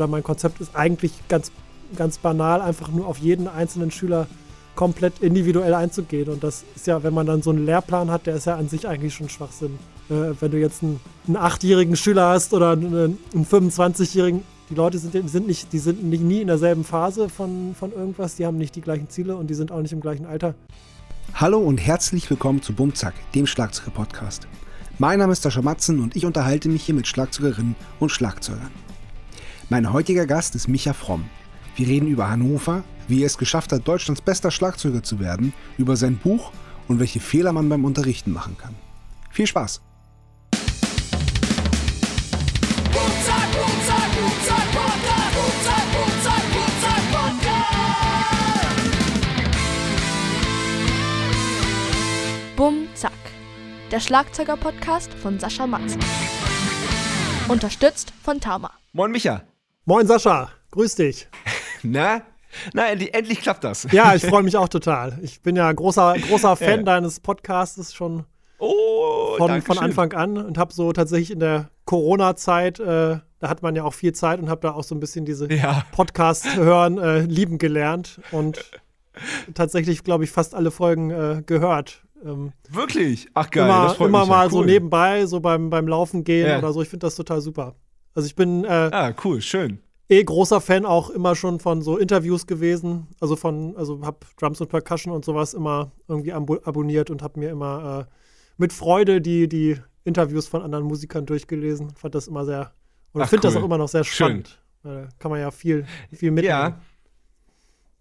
oder mein Konzept ist eigentlich ganz, ganz banal, einfach nur auf jeden einzelnen Schüler komplett individuell einzugehen. Und das ist ja, wenn man dann so einen Lehrplan hat, der ist ja an sich eigentlich schon Schwachsinn. Äh, wenn du jetzt einen, einen achtjährigen Schüler hast oder einen, einen 25-jährigen, die Leute sind, sind, nicht, die sind nicht, nie in derselben Phase von, von irgendwas, die haben nicht die gleichen Ziele und die sind auch nicht im gleichen Alter. Hallo und herzlich willkommen zu Bumzack, dem Schlagzeuger-Podcast. Mein Name ist Sascha Matzen und ich unterhalte mich hier mit Schlagzeugerinnen und Schlagzeugern. Mein heutiger Gast ist Micha Fromm. Wir reden über Hannover, wie er es geschafft hat, Deutschlands bester Schlagzeuger zu werden, über sein Buch und welche Fehler man beim Unterrichten machen kann. Viel Spaß! Bum Zack. Der Schlagzeuger-Podcast von Sascha Matzen. Unterstützt von Tama. Moin Micha. Moin Sascha, grüß dich. Na? Na, endlich, endlich klappt das. Ja, ich freue mich auch total. Ich bin ja großer, großer Fan ja. deines Podcasts schon oh, von, von Anfang an und habe so tatsächlich in der Corona-Zeit, äh, da hat man ja auch viel Zeit und habe da auch so ein bisschen diese ja. Podcasts hören äh, lieben gelernt und tatsächlich, glaube ich, fast alle Folgen äh, gehört. Ähm, Wirklich? Ach geil. Immer, immer mal ja. cool. so nebenbei, so beim, beim Laufen gehen oder so. Ich finde das total super. Also ich bin äh, ah, cool, schön. eh großer Fan auch immer schon von so Interviews gewesen. Also von, also habe Drums und Percussion und sowas immer irgendwie ab abonniert und habe mir immer äh, mit Freude die, die Interviews von anderen Musikern durchgelesen. Fand das immer sehr, oder finde cool. das auch immer noch sehr spannend. Schön. kann man ja viel, viel mitnehmen. Ja.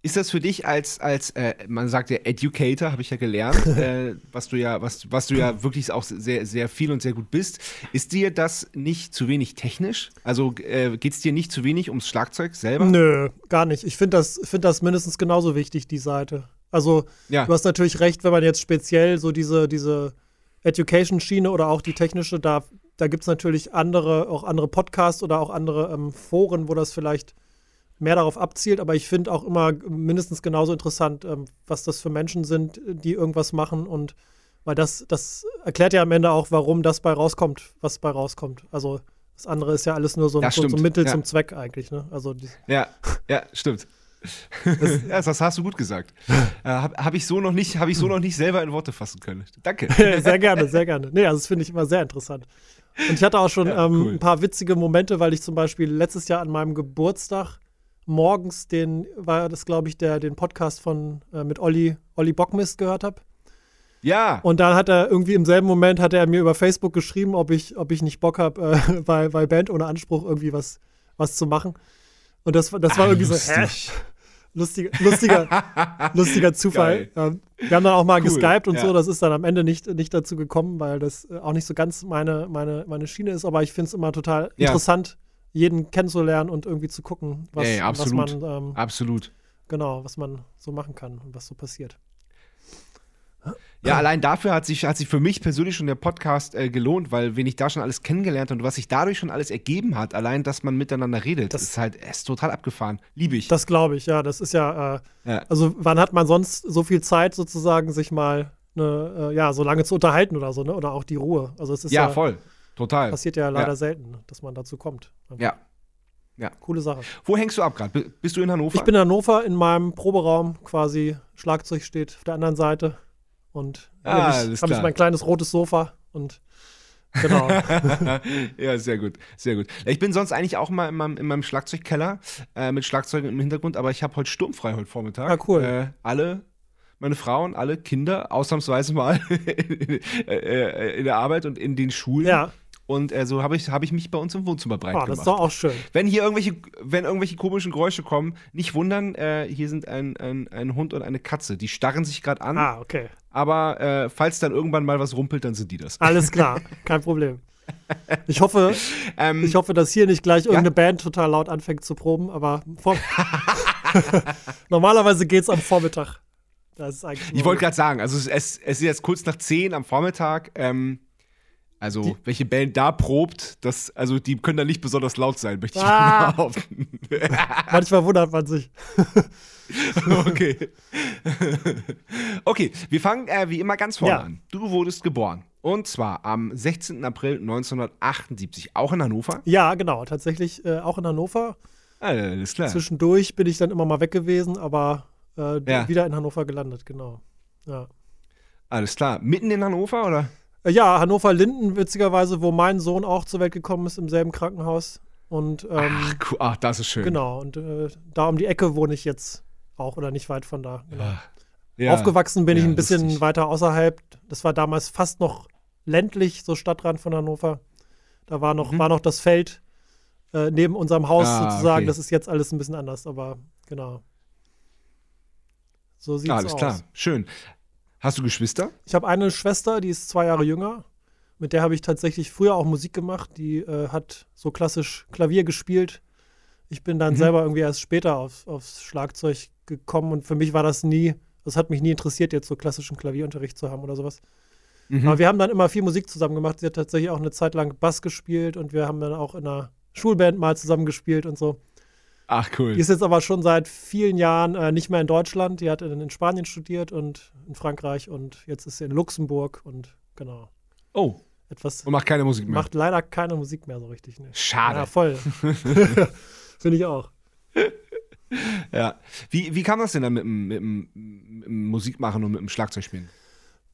Ist das für dich als, als äh, man sagt ja Educator, habe ich ja gelernt, äh, was du ja, was, was du ja wirklich auch sehr, sehr viel und sehr gut bist, ist dir das nicht zu wenig technisch? Also äh, geht es dir nicht zu wenig ums Schlagzeug selber? Nö, gar nicht. Ich finde das, find das mindestens genauso wichtig, die Seite. Also ja. du hast natürlich recht, wenn man jetzt speziell so diese, diese Education-Schiene oder auch die technische, da, da gibt es natürlich andere, auch andere Podcasts oder auch andere ähm, Foren, wo das vielleicht mehr darauf abzielt, aber ich finde auch immer mindestens genauso interessant, ähm, was das für Menschen sind, die irgendwas machen und weil das, das erklärt ja am Ende auch, warum das bei rauskommt, was bei rauskommt. Also das andere ist ja alles nur so, so, so ein Mittel ja. zum Zweck eigentlich, ne? Also ja, ja, stimmt. Das, ja, das hast du gut gesagt. Äh, Habe hab ich, so noch nicht, hab ich so noch nicht selber in Worte fassen können. Danke. sehr gerne, sehr gerne. Nee, also das finde ich immer sehr interessant. Und ich hatte auch schon ja, ähm, ein paar witzige Momente, weil ich zum Beispiel letztes Jahr an meinem Geburtstag morgens den, war das, glaube ich, der, den Podcast von äh, mit Olli, Olli Bockmist gehört habe. Ja. Und dann hat er irgendwie im selben Moment hat er mir über Facebook geschrieben, ob ich, ob ich nicht Bock habe, äh, bei, bei Band ohne Anspruch irgendwie was, was zu machen. Und das, das war ah, irgendwie lustig. so, hä? Lustiger, lustiger, lustiger Zufall. Ähm, wir haben dann auch mal cool. geskypt und ja. so. Das ist dann am Ende nicht, nicht dazu gekommen, weil das äh, auch nicht so ganz meine, meine, meine Schiene ist. Aber ich finde es immer total ja. interessant, jeden kennenzulernen und irgendwie zu gucken, was, Ey, was man ähm, absolut genau, was man so machen kann und was so passiert. Ja, allein dafür hat sich, hat sich für mich persönlich schon der Podcast äh, gelohnt, weil wenn ich da schon alles kennengelernt und was sich dadurch schon alles ergeben hat, allein, dass man miteinander redet, das ist halt ist total abgefahren. Liebe ich. Das glaube ich, ja. Das ist ja, äh, ja, also wann hat man sonst so viel Zeit sozusagen, sich mal eine, äh, ja, so lange zu unterhalten oder so, ne? Oder auch die Ruhe. Also es ist ja, ja voll. Total. Passiert ja leider ja. selten, dass man dazu kommt. Ja. Ja. Coole Sache. Wo hängst du ab gerade? Bist du in Hannover? Ich bin in Hannover in meinem Proberaum quasi. Schlagzeug steht auf der anderen Seite. Und ah, habe ich, hab ich mein kleines rotes Sofa und Genau. ja, sehr gut, sehr gut. Ich bin sonst eigentlich auch mal in meinem, in meinem Schlagzeugkeller äh, mit Schlagzeugen im Hintergrund, aber ich habe heute sturmfrei heute Vormittag. Ja, ah, cool. Äh, alle meine Frauen, alle Kinder, ausnahmsweise mal in, äh, in der Arbeit und in den Schulen. Ja. Und äh, so habe ich, hab ich mich bei uns im Wohnzimmer breit oh, gemacht. Das ist doch auch schön. Wenn hier irgendwelche, wenn irgendwelche komischen Geräusche kommen, nicht wundern, äh, hier sind ein, ein, ein Hund und eine Katze. Die starren sich gerade an. Ah, okay. Aber äh, falls dann irgendwann mal was rumpelt, dann sind die das. Alles klar, kein Problem. Ich hoffe, ähm, ich hoffe, dass hier nicht gleich irgendeine ja? Band total laut anfängt zu proben, aber normalerweise geht es am Vormittag. ich wollte gerade sagen, also es, es, ist jetzt kurz nach 10 am Vormittag. Ähm, also, die, welche Band da probt, das, also die können da nicht besonders laut sein, möchte ich ah, mal behaupten. Manchmal wundert man sich. okay. okay, wir fangen äh, wie immer ganz vorne ja. an. Du wurdest geboren. Und zwar am 16. April 1978, auch in Hannover? Ja, genau, tatsächlich äh, auch in Hannover. Alles klar. Zwischendurch bin ich dann immer mal weg gewesen, aber äh, ja. wieder in Hannover gelandet, genau. Ja. Alles klar. Mitten in Hannover, oder? Äh, ja, Hannover-Linden, witzigerweise, wo mein Sohn auch zur Welt gekommen ist, im selben Krankenhaus. Und, ähm, ach, cool. ach, das ist schön. Genau, und äh, da um die Ecke wohne ich jetzt auch oder nicht weit von da. Genau. Ja. Aufgewachsen bin ja, ich ein bisschen lustig. weiter außerhalb. Das war damals fast noch ländlich, so Stadtrand von Hannover. Da war noch, mhm. war noch das Feld äh, neben unserem Haus ah, sozusagen. Okay. Das ist jetzt alles ein bisschen anders, aber genau. So sieht es aus. Alles klar, schön. Hast du Geschwister? Ich habe eine Schwester, die ist zwei Jahre jünger. Mit der habe ich tatsächlich früher auch Musik gemacht. Die äh, hat so klassisch Klavier gespielt. Ich bin dann mhm. selber irgendwie erst später auf, aufs Schlagzeug gekommen und für mich war das nie, das hat mich nie interessiert, jetzt so klassischen Klavierunterricht zu haben oder sowas. Mhm. Aber wir haben dann immer viel Musik zusammen gemacht. Sie hat tatsächlich auch eine Zeit lang Bass gespielt und wir haben dann auch in einer Schulband mal zusammen gespielt und so. Ach cool. Die ist jetzt aber schon seit vielen Jahren äh, nicht mehr in Deutschland. Die hat in, in, Spanien studiert und in Frankreich und jetzt ist sie in Luxemburg und genau. Oh. Etwas. Und macht keine Musik mehr. Macht leider keine Musik mehr so richtig. Ne? Schade. Ja, voll. Finde ich auch. ja. Wie, wie kam das denn dann mit dem, mit, dem, mit dem Musikmachen und mit dem Schlagzeugspielen?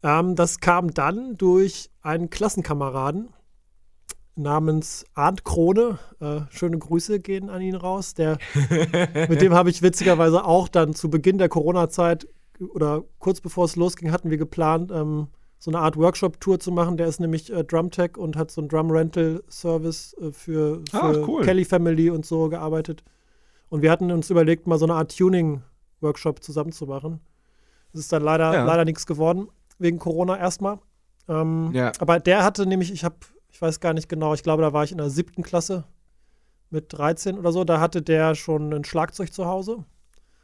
Ähm, das kam dann durch einen Klassenkameraden, namens Arndt Krone. Äh, schöne Grüße gehen an ihn raus. Der, mit dem habe ich witzigerweise auch dann zu Beginn der Corona-Zeit oder kurz bevor es losging, hatten wir geplant, ähm, so eine Art Workshop-Tour zu machen. Der ist nämlich äh, Drumtech und hat so einen Drum-Rental-Service äh, für, für ah, cool. Kelly Family und so gearbeitet. Und wir hatten uns überlegt, mal so eine Art Tuning-Workshop zusammen zu machen. Das ist dann leider, ja. leider nichts geworden, wegen Corona erstmal. Ähm, ja. Aber der hatte nämlich, ich habe ich weiß gar nicht genau, ich glaube, da war ich in der siebten Klasse mit 13 oder so. Da hatte der schon ein Schlagzeug zu Hause.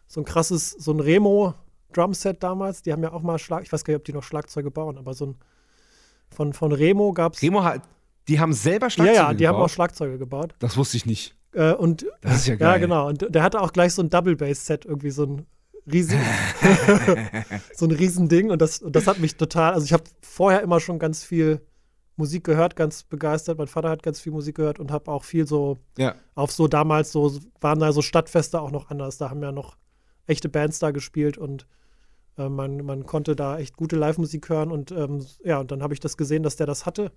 So ein krasses, so ein Remo Drumset damals. Die haben ja auch mal Schlag, ich weiß gar nicht, ob die noch Schlagzeuge bauen, aber so ein von, von Remo gab es. Remo hat, die haben selber Schlagzeuge gebaut? Ja, ja, die gebaut? haben auch Schlagzeuge gebaut. Das wusste ich nicht. Äh, und, das ist ja geil. Ja, genau. Und der hatte auch gleich so ein Double Bass Set, irgendwie so ein riesen, so ein Riesending. Und das, und das hat mich total, also ich habe vorher immer schon ganz viel Musik gehört, ganz begeistert. Mein Vater hat ganz viel Musik gehört und habe auch viel so ja. auf so damals so waren da so Stadtfeste auch noch anders. Da haben ja noch echte Bands da gespielt und äh, man, man konnte da echt gute Live-Musik hören und ähm, ja, und dann habe ich das gesehen, dass der das hatte.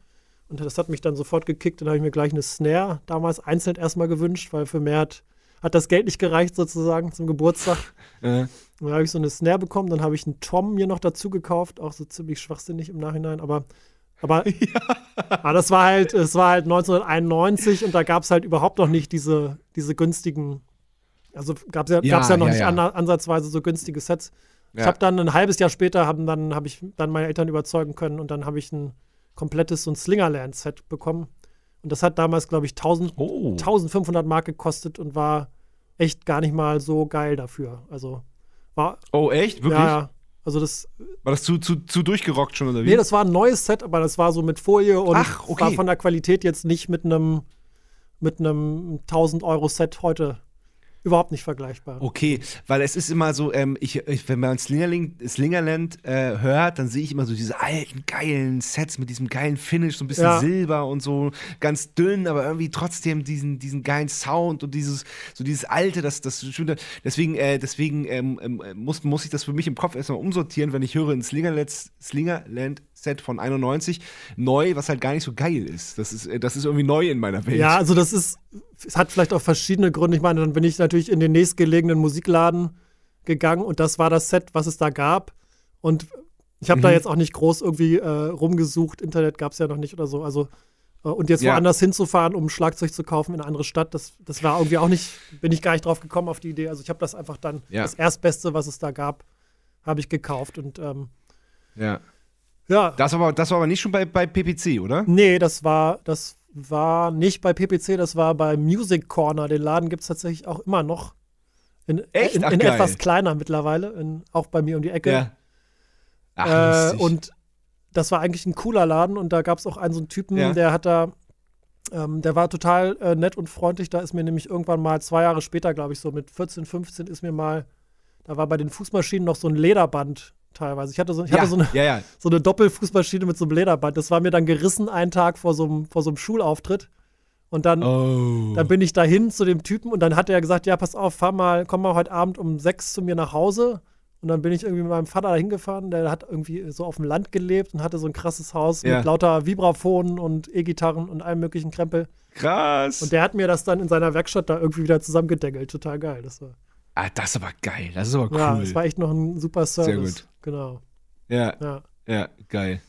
Und das hat mich dann sofort gekickt. Dann habe ich mir gleich eine Snare damals einzeln erstmal gewünscht, weil für mehr hat, hat das Geld nicht gereicht sozusagen zum Geburtstag. Äh. Dann habe ich so eine Snare bekommen, dann habe ich einen Tom mir noch dazu gekauft, auch so ziemlich schwachsinnig im Nachhinein, aber aber ja. aber das war halt, es war halt 1991 und da gab es halt überhaupt noch nicht diese, diese günstigen, also gab es ja, ja, ja noch ja, nicht an, ansatzweise so günstige Sets. Ich habe dann ein halbes Jahr später haben dann habe ich dann meine Eltern überzeugen können und dann habe ich ein komplettes so ein Slingerland-Set bekommen. Und das hat damals, glaube ich, 1000, oh. 1500 Mark gekostet und war echt gar nicht mal so geil dafür. Also war. Oh, echt? Wirklich? Ja, also das. War das zu, zu, zu durchgerockt schon oder wie? Nee, das war ein neues Set, aber das war so mit Folie und Ach, okay. war von der Qualität jetzt nicht mit einem mit einem 1000 Euro Set heute überhaupt nicht vergleichbar. Okay, weil es ist immer so, ähm, ich, ich, wenn man Slingerling, Slingerland äh, hört, dann sehe ich immer so diese alten, geilen Sets mit diesem geilen Finish, so ein bisschen ja. Silber und so ganz dünn, aber irgendwie trotzdem diesen, diesen geilen Sound und dieses, so dieses alte, das, das schöne. Deswegen, äh, deswegen ähm, ähm, muss, muss ich das für mich im Kopf erstmal umsortieren, wenn ich höre ein Slingerland, Slingerland Set von 91 neu, was halt gar nicht so geil ist. Das ist, äh, das ist irgendwie neu in meiner Welt. Ja, also das ist, es hat vielleicht auch verschiedene Gründe. Ich meine, dann bin ich natürlich in den nächstgelegenen Musikladen gegangen und das war das Set, was es da gab. Und ich habe mhm. da jetzt auch nicht groß irgendwie äh, rumgesucht. Internet gab es ja noch nicht oder so. Also äh, und jetzt ja. woanders hinzufahren, um Schlagzeug zu kaufen in eine andere Stadt, das, das war irgendwie auch nicht, bin ich gar nicht drauf gekommen auf die Idee. Also ich habe das einfach dann, ja. das Erstbeste, was es da gab, habe ich gekauft. Und ähm, ja. Ja. Das, aber, das war aber nicht schon bei, bei PPC, oder? Nee, das war, das war nicht bei PPC, das war bei Music Corner. Den Laden gibt es tatsächlich auch immer noch. In, Echt? in, Ach, in etwas kleiner mittlerweile, in, auch bei mir um die Ecke. Ja. Ach, äh, und das war eigentlich ein cooler Laden und da gab es auch einen so einen Typen, ja. der hat da, ähm, der war total äh, nett und freundlich. Da ist mir nämlich irgendwann mal zwei Jahre später, glaube ich, so mit 14, 15 ist mir mal, da war bei den Fußmaschinen noch so ein Lederband teilweise. Ich hatte so, ich ja, hatte so eine, ja, ja. so eine Doppelfußmaschine mit so einem Lederband. Das war mir dann gerissen einen Tag vor so einem, vor so einem Schulauftritt. Und dann, oh. dann bin ich dahin zu dem Typen und dann hat er gesagt, ja, pass auf, fahr mal, komm mal heute Abend um sechs zu mir nach Hause. Und dann bin ich irgendwie mit meinem Vater da hingefahren, der hat irgendwie so auf dem Land gelebt und hatte so ein krasses Haus ja. mit lauter Vibraphonen und E-Gitarren und allem möglichen Krempel. Krass. Und der hat mir das dann in seiner Werkstatt da irgendwie wieder zusammengedeckelt. Total geil. Das war. Ah, das ist aber geil. Das ist aber cool. Ja, das war echt noch ein super Service. Sehr gut. Genau. Ja. Ja, ja geil.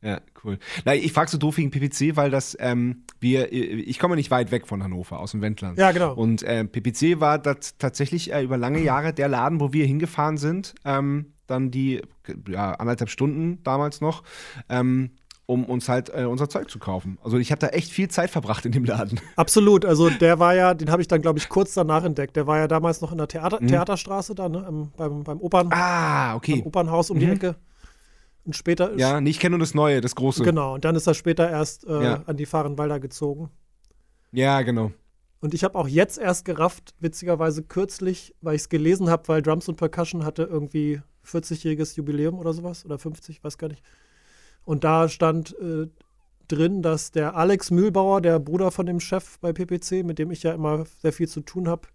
Ja, cool. Na, ich frage so doof wegen PPC, weil das, ähm, wir, ich komme nicht weit weg von Hannover, aus dem Wendland. Ja, genau. Und äh, PPC war das tatsächlich äh, über lange Jahre der Laden, wo wir hingefahren sind. Ähm, dann die, ja, anderthalb Stunden damals noch. Ähm, um uns halt äh, unser Zeug zu kaufen. Also ich habe da echt viel Zeit verbracht in dem Laden. Absolut. Also der war ja, den habe ich dann, glaube ich, kurz danach entdeckt. Der war ja damals noch in der Theater mhm. Theaterstraße da, ne? beim, beim Opern. Ah, okay. Opernhaus um mhm. die Ecke. Und später ist. Ja, nee, ich kenne nur das Neue, das Große. Genau, und dann ist er später erst äh, ja. an die Fahrenwalder gezogen. Ja, genau. Und ich habe auch jetzt erst gerafft, witzigerweise kürzlich, weil ich es gelesen habe, weil Drums und Percussion hatte irgendwie 40-jähriges Jubiläum oder sowas, oder 50, weiß gar nicht. Und da stand äh, drin, dass der Alex Mühlbauer, der Bruder von dem Chef bei PPC, mit dem ich ja immer sehr viel zu tun habe,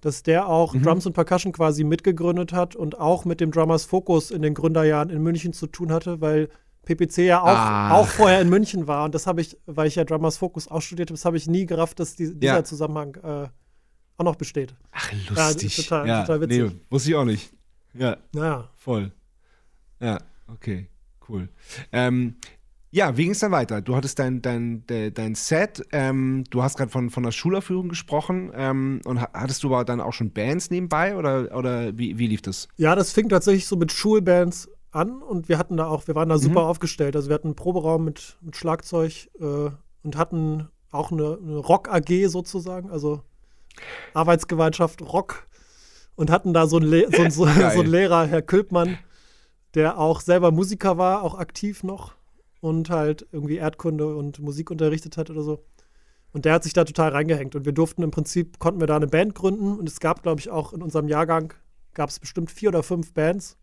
dass der auch mhm. Drums und Percussion quasi mitgegründet hat und auch mit dem Drummers Focus in den Gründerjahren in München zu tun hatte, weil PPC ja auch, ah. auch vorher in München war. Und das habe ich, weil ich ja Drummers Focus auch studiert habe, das habe ich nie gerafft, dass die, dieser ja. Zusammenhang äh, auch noch besteht. Ach, lustig. Ja, total, ja, total witzig. Nee, wusste ich auch nicht. Ja. Naja. Voll. Ja, okay. Cool. Ähm, ja, wie ging es dann weiter? Du hattest dein, dein, dein, dein Set, ähm, du hast gerade von, von der Schulaufführung gesprochen ähm, und hattest du aber dann auch schon Bands nebenbei oder, oder wie, wie lief das? Ja, das fing tatsächlich so mit Schulbands an und wir hatten da auch, wir waren da super mhm. aufgestellt. Also wir hatten einen Proberaum mit, mit Schlagzeug äh, und hatten auch eine, eine Rock-AG sozusagen, also Arbeitsgemeinschaft Rock und hatten da so einen, Le so, so, so einen Lehrer, Herr Külpmann, der auch selber Musiker war, auch aktiv noch und halt irgendwie Erdkunde und Musik unterrichtet hat oder so. Und der hat sich da total reingehängt. Und wir durften im Prinzip, konnten wir da eine Band gründen. Und es gab, glaube ich, auch in unserem Jahrgang, gab es bestimmt vier oder fünf Bands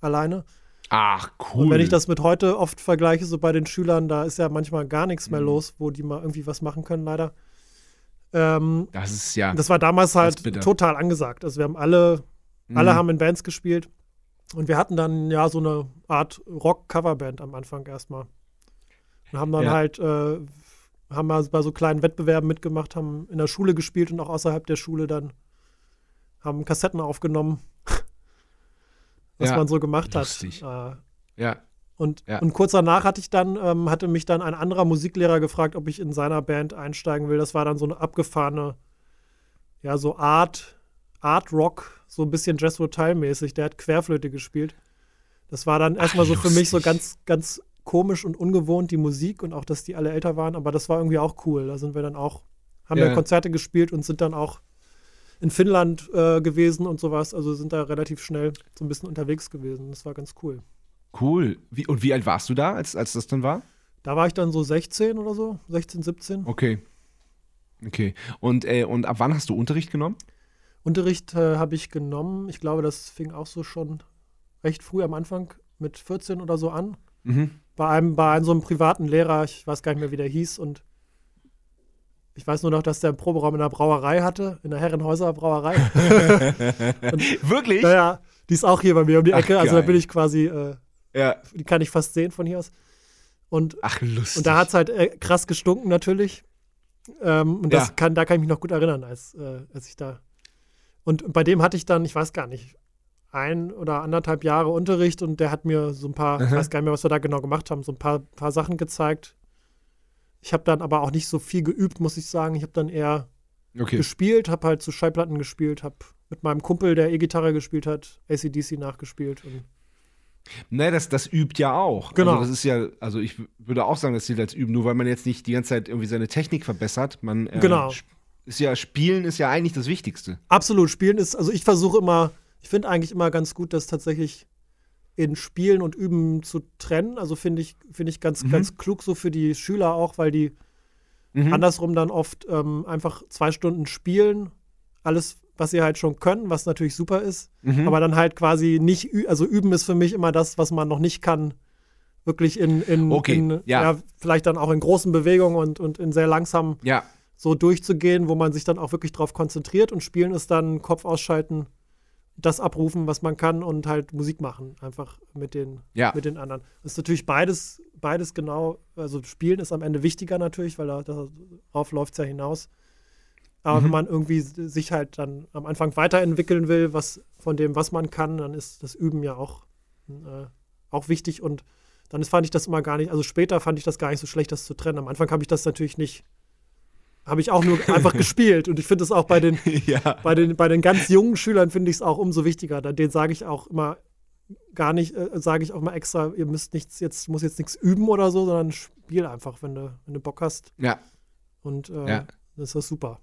alleine. Ach, cool. Und wenn ich das mit heute oft vergleiche, so bei den Schülern, da ist ja manchmal gar nichts mehr mhm. los, wo die mal irgendwie was machen können, leider. Ähm, das ist ja. Das war damals halt total angesagt. Also wir haben alle, mhm. alle haben in Bands gespielt. Und wir hatten dann ja so eine Art Rock-Coverband am Anfang erstmal. Und haben dann ja. halt, äh, haben mal bei so kleinen Wettbewerben mitgemacht, haben in der Schule gespielt und auch außerhalb der Schule dann haben Kassetten aufgenommen, was ja. man so gemacht Lustig. hat. Äh, ja. Und, ja. und kurz danach hatte ich dann, ähm, hatte mich dann ein anderer Musiklehrer gefragt, ob ich in seiner Band einsteigen will. Das war dann so eine abgefahrene, ja, so Art, Art Rock, so ein bisschen Jess Rotal-mäßig. Der hat Querflöte gespielt. Das war dann erstmal so für mich so ganz, ganz komisch und ungewohnt, die Musik und auch, dass die alle älter waren, aber das war irgendwie auch cool. Da sind wir dann auch, haben ja. wir Konzerte gespielt und sind dann auch in Finnland äh, gewesen und sowas. Also sind da relativ schnell so ein bisschen unterwegs gewesen. Das war ganz cool. Cool. Wie, und wie alt warst du da, als, als das dann war? Da war ich dann so 16 oder so, 16, 17. Okay. Okay. Und, äh, und ab wann hast du Unterricht genommen? Unterricht äh, habe ich genommen. Ich glaube, das fing auch so schon recht früh am Anfang mit 14 oder so an. Mhm. Bei einem, bei einem so einem privaten Lehrer, ich weiß gar nicht mehr, wie der hieß, und ich weiß nur noch, dass der einen Proberaum in der Brauerei hatte, in der Herrenhäuser Brauerei. Wirklich? Naja, die ist auch hier bei mir um die Ecke, Ach, also da bin ich quasi, äh, ja. die kann ich fast sehen von hier aus. Und, Ach, lustig. Und da hat es halt äh, krass gestunken natürlich. Ähm, und das ja. kann, da kann ich mich noch gut erinnern, als, äh, als ich da und bei dem hatte ich dann, ich weiß gar nicht, ein oder anderthalb Jahre Unterricht und der hat mir so ein paar, ich weiß gar nicht mehr, was wir da genau gemacht haben, so ein paar, paar Sachen gezeigt. Ich habe dann aber auch nicht so viel geübt, muss ich sagen. Ich habe dann eher okay. gespielt, habe halt zu Schallplatten gespielt, habe mit meinem Kumpel, der E-Gitarre gespielt hat, ACDC nachgespielt. Und Ne, das, das übt ja auch. Genau. Also das ist ja, also ich würde auch sagen, das zählt als Üben, nur weil man jetzt nicht die ganze Zeit irgendwie seine Technik verbessert. Man äh, genau ist ja, Spielen ist ja eigentlich das Wichtigste. Absolut, Spielen ist, also ich versuche immer, ich finde eigentlich immer ganz gut, das tatsächlich in Spielen und Üben zu trennen. Also finde ich, finde ich ganz, mhm. ganz klug so für die Schüler auch, weil die mhm. andersrum dann oft ähm, einfach zwei Stunden spielen, alles, was sie halt schon können, was natürlich super ist, mhm. aber dann halt quasi nicht, also üben ist für mich immer das, was man noch nicht kann, wirklich in, in, okay. in ja. ja. vielleicht dann auch in großen Bewegungen und, und in sehr langsamen ja so durchzugehen, wo man sich dann auch wirklich drauf konzentriert und spielen ist dann Kopf ausschalten, das abrufen, was man kann und halt Musik machen, einfach mit den, ja. mit den anderen. Das ist natürlich beides, beides genau, also Spielen ist am Ende wichtiger natürlich, weil darauf läuft es ja hinaus. Aber mhm. wenn man irgendwie sich halt dann am Anfang weiterentwickeln will, was von dem, was man kann, dann ist das Üben ja auch, äh, auch wichtig. Und dann fand ich das immer gar nicht, also später fand ich das gar nicht so schlecht, das zu trennen. Am Anfang habe ich das natürlich nicht, habe ich auch nur einfach gespielt. Und ich finde es auch bei den, ja. bei, den, bei den ganz jungen Schülern finde ich es auch umso wichtiger. Den sage ich auch immer gar nicht, äh, sage ich auch mal extra, ihr müsst nichts, jetzt muss jetzt nichts üben oder so, sondern spiel einfach, wenn du, wenn du Bock hast. Ja. Und äh, ja. das ist super.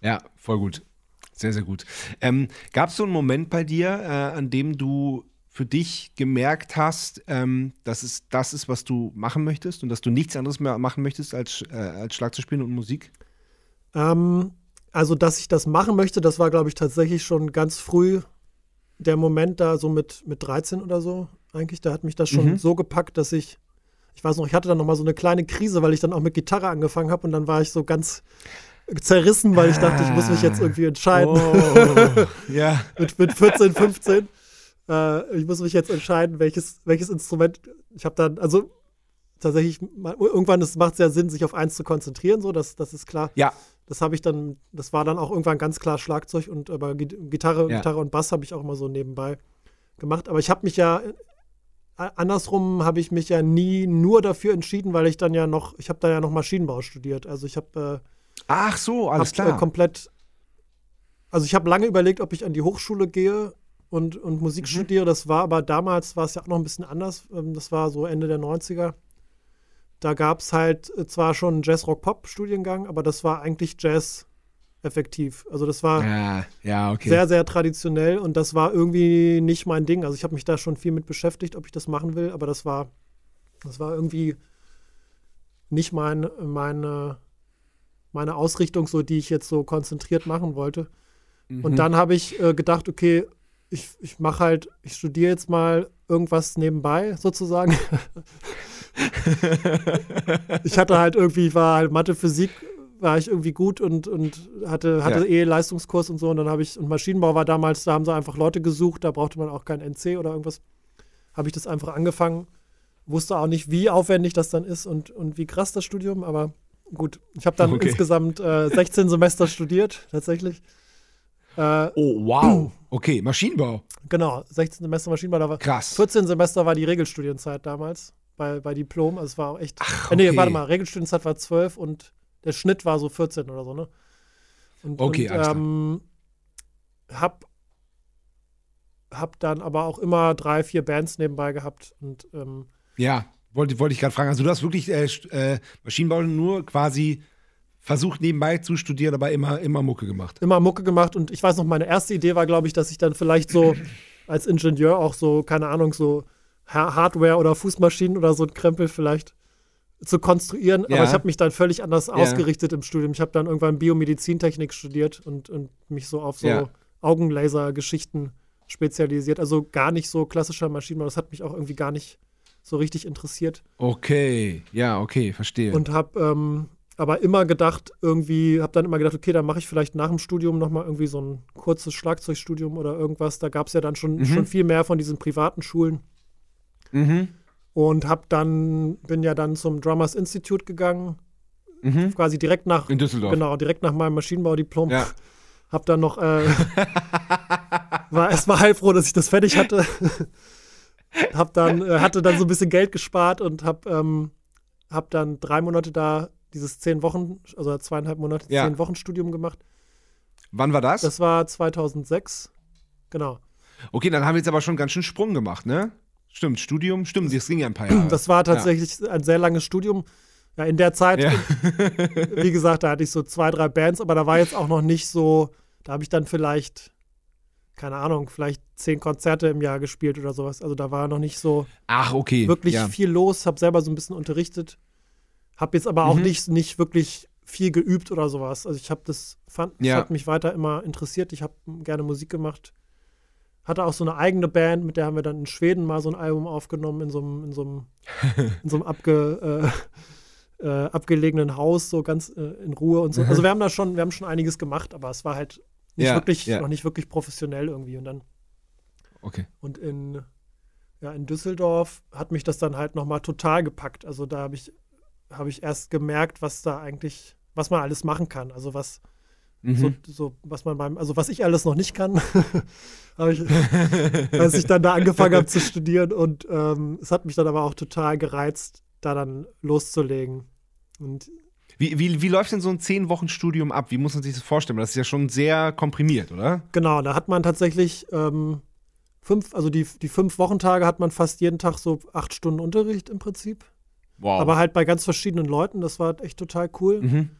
Ja, voll gut. Sehr, sehr gut. Ähm, Gab es so einen Moment bei dir, äh, an dem du für dich gemerkt hast, ähm, dass es das ist, was du machen möchtest und dass du nichts anderes mehr machen möchtest als, äh, als Schlagzeug spielen und Musik? Ähm, also, dass ich das machen möchte, das war, glaube ich, tatsächlich schon ganz früh der Moment da, so mit, mit 13 oder so. Eigentlich, da hat mich das schon mhm. so gepackt, dass ich, ich weiß noch, ich hatte dann noch mal so eine kleine Krise, weil ich dann auch mit Gitarre angefangen habe und dann war ich so ganz zerrissen, weil ich dachte, ich muss mich jetzt irgendwie entscheiden. Oh, ja. mit, mit 14, 15. Äh, ich muss mich jetzt entscheiden, welches, welches Instrument. Ich habe dann, also tatsächlich, irgendwann macht es ja Sinn, sich auf eins zu konzentrieren, so, das, das ist klar. Ja. Das habe ich dann, das war dann auch irgendwann ganz klar Schlagzeug und aber Gitarre, ja. Gitarre und Bass habe ich auch immer so nebenbei gemacht. Aber ich habe mich ja andersrum habe ich mich ja nie nur dafür entschieden, weil ich dann ja noch, ich habe da ja noch Maschinenbau studiert. Also ich habe äh, Ach so, alles hab, klar. Äh, komplett. Also ich habe lange überlegt, ob ich an die Hochschule gehe und, und Musik mhm. studiere. Das war aber damals war es ja auch noch ein bisschen anders. Ähm, das war so Ende der 90er. Da gab es halt äh, zwar schon einen Jazz-Rock-Pop-Studiengang, aber das war eigentlich Jazz effektiv. Also das war ja, ja, okay. sehr, sehr traditionell und das war irgendwie nicht mein Ding. Also ich habe mich da schon viel mit beschäftigt, ob ich das machen will, aber das war, das war irgendwie nicht mein, meine, meine Ausrichtung, so die ich jetzt so konzentriert machen wollte. Mhm. Und dann habe ich äh, gedacht, okay, ich, ich mache halt, ich studiere jetzt mal irgendwas nebenbei sozusagen. ich hatte halt irgendwie, war halt Mathe, Physik, war ich irgendwie gut und, und hatte, hatte ja. eh Leistungskurs und so. Und dann habe ich, und Maschinenbau war damals, da haben sie einfach Leute gesucht, da brauchte man auch kein NC oder irgendwas. Habe ich das einfach angefangen. Wusste auch nicht, wie aufwendig das dann ist und, und wie krass das Studium, aber Gut, ich habe dann okay. insgesamt äh, 16 Semester studiert, tatsächlich. Äh, oh, wow. Okay, Maschinenbau. Genau, 16 Semester Maschinenbau. Da war, Krass. 14 Semester war die Regelstudienzeit damals bei, bei Diplom. Also es war auch echt. Ach, okay. äh, nee, warte mal, Regelstudienzeit war 12 und der Schnitt war so 14 oder so, ne? Und, okay, und, ähm, hab, hab dann aber auch immer drei, vier Bands nebenbei gehabt und ähm, ja. Wollte, wollte ich gerade fragen. Also du hast wirklich äh, äh, Maschinenbau nur quasi versucht nebenbei zu studieren, aber immer, immer Mucke gemacht. Immer Mucke gemacht und ich weiß noch, meine erste Idee war, glaube ich, dass ich dann vielleicht so als Ingenieur auch so, keine Ahnung, so Hardware oder Fußmaschinen oder so ein Krempel vielleicht zu konstruieren. Ja. Aber ich habe mich dann völlig anders ja. ausgerichtet im Studium. Ich habe dann irgendwann Biomedizintechnik studiert und, und mich so auf so ja. Augenlaser-Geschichten spezialisiert. Also gar nicht so klassischer Maschinenbau. Das hat mich auch irgendwie gar nicht so richtig interessiert. Okay, ja, okay, verstehe. Und habe ähm, aber immer gedacht, irgendwie, habe dann immer gedacht, okay, dann mache ich vielleicht nach dem Studium nochmal irgendwie so ein kurzes Schlagzeugstudium oder irgendwas. Da gab es ja dann schon, mhm. schon viel mehr von diesen privaten Schulen. Mhm. Und habe dann, bin ja dann zum Drummers Institute gegangen. Mhm. Quasi direkt nach. In Düsseldorf. Genau, direkt nach meinem Maschinenbaudiplom. Ja. Hab dann noch, äh, war erstmal heilfroh, dass ich das fertig hatte hab dann, äh, hatte dann so ein bisschen Geld gespart und hab, ähm, hab dann drei Monate da dieses zehn Wochen, also zweieinhalb Monate, ja. zehn Wochen Studium gemacht. Wann war das? Das war 2006, genau. Okay, dann haben wir jetzt aber schon ganz schön Sprung gemacht, ne? Stimmt, Studium, stimmt, das ging ja ein paar Jahre. Das war tatsächlich ja. ein sehr langes Studium. Ja, in der Zeit, ja. wie gesagt, da hatte ich so zwei, drei Bands, aber da war jetzt auch noch nicht so, da habe ich dann vielleicht keine Ahnung, vielleicht zehn Konzerte im Jahr gespielt oder sowas. Also da war noch nicht so Ach, okay. wirklich ja. viel los. Hab selber so ein bisschen unterrichtet. Hab jetzt aber auch mhm. nicht, nicht wirklich viel geübt oder sowas. Also ich habe das, fand, ja. das hat mich weiter immer interessiert. Ich habe gerne Musik gemacht. Hatte auch so eine eigene Band, mit der haben wir dann in Schweden mal so ein Album aufgenommen, in so einem, in so einem, in so einem abge, äh, abgelegenen Haus, so ganz äh, in Ruhe und so. Also wir haben da schon, wir haben schon einiges gemacht, aber es war halt nicht Ja, wirklich, ja. noch nicht wirklich professionell irgendwie. Und dann, Okay. und in, ja, in Düsseldorf hat mich das dann halt nochmal total gepackt. Also da habe ich, habe ich erst gemerkt, was da eigentlich, was man alles machen kann. Also was, Mhm. so, so, was man beim, also was ich alles noch nicht kann, habe ich, als ich dann da angefangen habe zu studieren und ähm, es hat mich dann aber auch total gereizt, da dann loszulegen. Und Wie, wie, wie läuft denn so ein 10-Wochen-Studium ab? Wie muss man sich das vorstellen? Das ist ja schon sehr komprimiert, oder? genau, da hat man tatsächlich ähm, fünf, also die, die fünf Wochentage hat man fast jeden Tag so acht Stunden Unterricht im Prinzip. Wow. Aber halt bei ganz verschiedenen Leuten, das war echt total cool. mhm.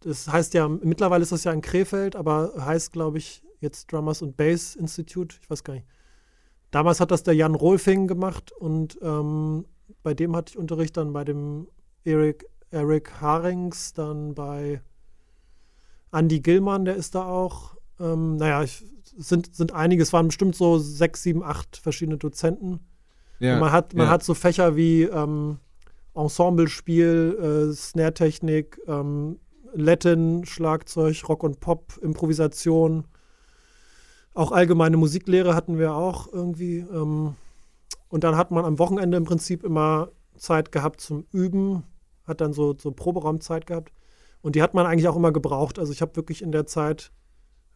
Das heißt ja, mittlerweile ist das ja in Krefeld, aber heißt, glaube ich, jetzt Drummers und Bass Institute. Ich weiß gar nicht. Damals hat das der Jan Rolfing gemacht und ähm, bei dem hatte ich Unterricht dann bei dem Eric, Eric Harings, dann bei Andy Gillmann, der ist da auch. Ähm, naja, ich, es sind, sind einige, es waren bestimmt so sechs, sieben, acht verschiedene Dozenten. ja. Man hat, man ja. hat so Fächer wie ähm, Ensemblespiel, äh, Snare-Technik, ähm, Latin, Schlagzeug, Rock und Pop, Improvisation. Auch allgemeine Musiklehre hatten wir auch irgendwie. Ähm, und dann hat man am Wochenende im Prinzip immer Zeit gehabt zum Üben, hat dann so, so Proberaumzeit gehabt. Und die hat man eigentlich auch immer gebraucht. Also ich habe wirklich in der Zeit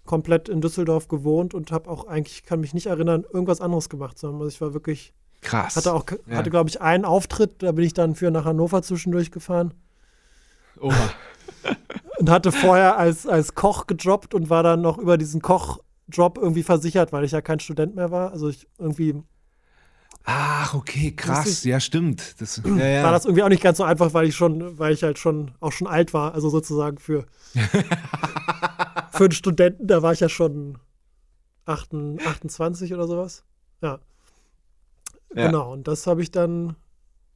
komplett in Düsseldorf gewohnt und habe auch eigentlich, kann mich nicht erinnern, irgendwas anderes gemacht, sondern ich war wirklich Krass. hatte auch, Ja. hatte, glaube ich, einen Auftritt, da bin ich dann für nach Hannover zwischendurch gefahren Oha. und hatte vorher als, als Koch gedroppt und war dann noch über diesen Kochdrop irgendwie versichert, weil ich ja kein Student mehr war. Also ich irgendwie Ach, okay, krass. Lustig. Ja, stimmt. Das, ja, ja. war das irgendwie auch nicht ganz so einfach, weil ich schon, weil ich halt schon auch schon alt war. Also sozusagen für, für einen Studenten, da war ich ja schon 28, 28 oder sowas. Ja. Ja. Genau, und das habe ich dann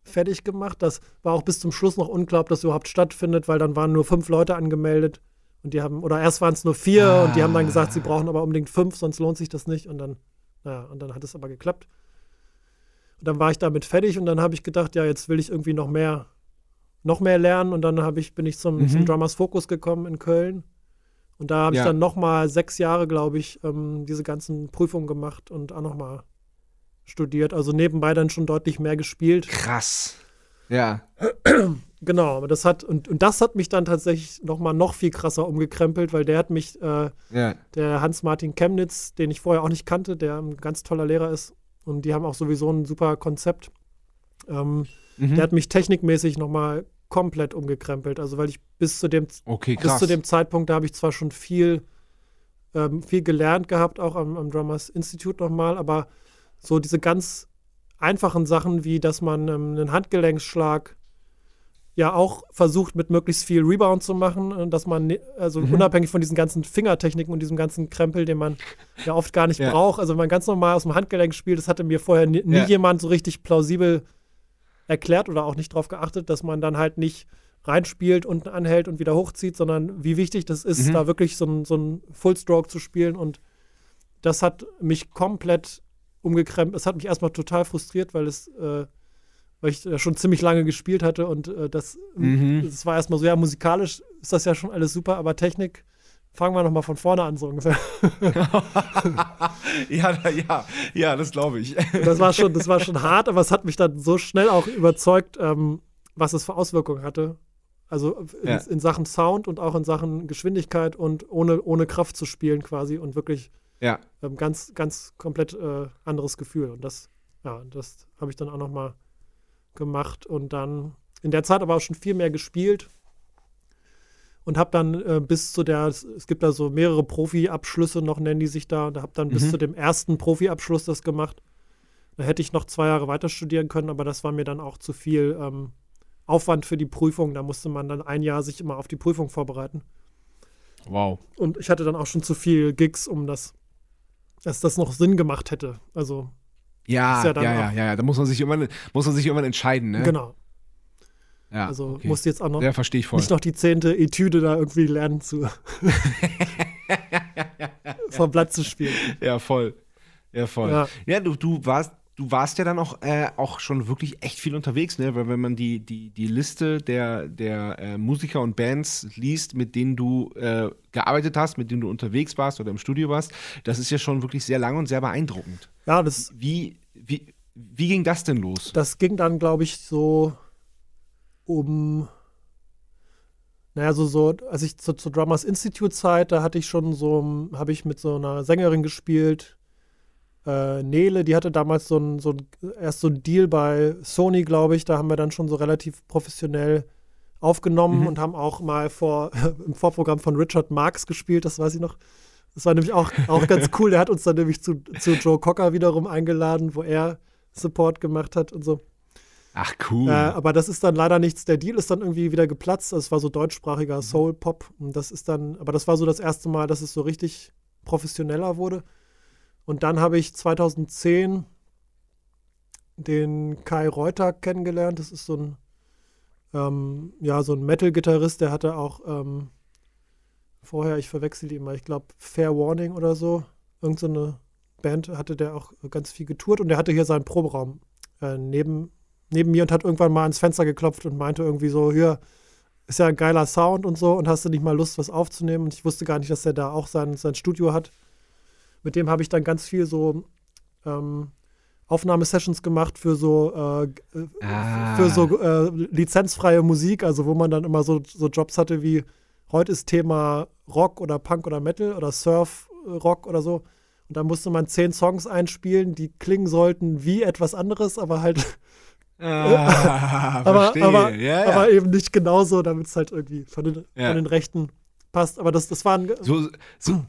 fertig gemacht. Das war auch bis zum Schluss noch unklar, ob das überhaupt stattfindet, weil dann waren nur fünf Leute angemeldet und die haben, oder erst waren es nur vier und die haben dann gesagt, sie brauchen aber unbedingt fünf, sonst lohnt sich das nicht. Und dann, naja, und dann hat es aber geklappt. Und dann war ich damit fertig und dann habe ich gedacht, ja, jetzt will ich irgendwie noch mehr, noch mehr lernen. Und dann habe ich, bin ich zum, Mhm. zum Drummers Focus gekommen in Köln. Und da habe Ja. ich dann noch mal sechs Jahre, glaube ich, ähm, diese ganzen Prüfungen gemacht und auch noch mal studiert. Also nebenbei dann schon deutlich mehr gespielt. Krass. Ja. Genau, aber das hat, und, und das hat mich dann tatsächlich noch mal noch viel krasser umgekrempelt, weil der hat mich, äh, Ja. der Hans-Martin Chemnitz, den ich vorher auch nicht kannte, der ein ganz toller Lehrer ist. Und die haben auch sowieso ein super Konzept. Ähm, Mhm. Der hat mich technikmäßig noch mal komplett umgekrempelt. Also weil ich bis zu dem, okay, bis zu dem Zeitpunkt, da habe ich zwar schon viel, ähm, viel gelernt gehabt, auch am, am Drummers Institute nochmal, aber so diese ganz einfachen Sachen, wie dass man ähm, einen Handgelenksschlag ja auch versucht, mit möglichst viel Rebound zu machen, und dass man, ne- also Mhm. unabhängig von diesen ganzen Fingertechniken und diesem ganzen Krempel, den man ja oft gar nicht Ja. braucht, also wenn man ganz normal aus dem Handgelenk spielt, das hatte mir vorher nie, Ja. jemand so richtig plausibel erklärt oder auch nicht darauf geachtet, dass man dann halt nicht reinspielt, unten anhält und wieder hochzieht, sondern wie wichtig das ist, Mhm. da wirklich so ein, so ein Full-Stroke zu spielen. Und das hat mich komplett umgekrempelt. Es hat mich erstmal total frustriert, weil es, äh, weil ich ja schon ziemlich lange gespielt hatte und äh, das, Mhm. das war erstmal so, ja, musikalisch ist das ja schon alles super, aber Technik, fangen wir nochmal von vorne an, so ungefähr. ja, da- ja, ja, das glaube ich. Das war schon, das war schon hart, aber es hat mich dann so schnell auch überzeugt, ähm, was es für Auswirkungen hatte. Also in, Ja. in Sachen Sound und auch in Sachen Geschwindigkeit und ohne, ohne Kraft zu spielen quasi und wirklich Ja. ähm, ganz, ganz komplett äh, anderes Gefühl. Und das, ja, das habe ich dann auch noch mal gemacht und dann in der Zeit aber auch schon viel mehr gespielt und habe dann äh, bis zu der, es gibt da so mehrere Profi-Abschlüsse noch, nennen die sich da, und habe dann bis Mhm. zu dem ersten Profi-Abschluss das gemacht. Da hätte ich noch zwei Jahre weiter studieren können, aber das war mir dann auch zu viel ähm, Aufwand für die Prüfung. Da musste man dann ein Jahr sich immer auf die Prüfung vorbereiten. Wow. Und ich hatte dann auch schon zu viel Gigs, um das, dass das noch Sinn gemacht hätte. Also, Ja, ja, ja ja, ja. Da muss man sich irgendwann, muss man sich irgendwann entscheiden, ne? genau. Ja, Also okay. musste jetzt auch noch Ja, verstehe ich voll. nicht noch die zehnte Etüde da irgendwie lernen zu vom Blatt zu spielen. Ja, voll. Ja, voll. Ja, Ja. du, du warst, du warst ja dann auch, äh, auch schon wirklich echt viel unterwegs, ne? Weil wenn man die, die, die Liste der, der äh, Musiker und Bands liest, mit denen du äh, gearbeitet hast, mit denen du unterwegs warst oder im Studio warst, das ist ja schon wirklich sehr lang und sehr beeindruckend. Ja, das. Wie, wie, wie ging das denn los? Das ging dann, glaube ich, so um. Naja, so, so, als ich zur, zur Drummers Institute-Zeit, da hatte ich schon so, habe ich mit so einer Sängerin gespielt, äh, Nele, die hatte damals so ein, so ein, erst so ein Deal bei Sony, glaube ich. Da haben wir dann schon so relativ professionell aufgenommen mhm. und haben auch mal vor, im Vorprogramm von Richard Marx gespielt, das weiß ich noch. Das war nämlich auch, auch ganz cool. Der hat uns dann nämlich zu, zu Joe Cocker wiederum eingeladen, wo er Support gemacht hat und so. Ach cool. Äh, aber das ist dann leider nichts. Der Deal ist dann irgendwie wieder geplatzt. Das war so deutschsprachiger mhm. Soul-Pop. Und das ist dann, aber das war so das erste Mal, dass es so richtig professioneller wurde. Und dann habe ich 2010 den Kai Reuter kennengelernt. Das ist so ein, ähm, ja, so ein Metal-Gitarrist, der hatte auch ähm, vorher, ich verwechsel die immer, ich glaube Fair Warning oder so, irgendeine so Band hatte der auch ganz viel getourt und der hatte hier seinen Proberaum äh, neben, neben mir und hat irgendwann mal ans Fenster geklopft und meinte irgendwie so, hier, ist ja ein geiler Sound und so und hast du nicht mal Lust, was aufzunehmen? Und ich wusste gar nicht, dass er da auch sein, sein Studio hat mit dem habe ich dann ganz viel so ähm, Aufnahmesessions gemacht für so, äh, äh, ah. für so äh, lizenzfreie Musik, also wo man dann immer so, so Jobs hatte wie heute ist Thema Rock oder Punk oder Metal oder Surf Rock oder so. Und da musste man zehn Songs einspielen, die klingen sollten wie etwas anderes, aber halt. Ah, aber, aber, ja, ja. aber, eben nicht genauso, damit es halt irgendwie von den, ja. von den Rechten passt. Aber das, das waren. So, so,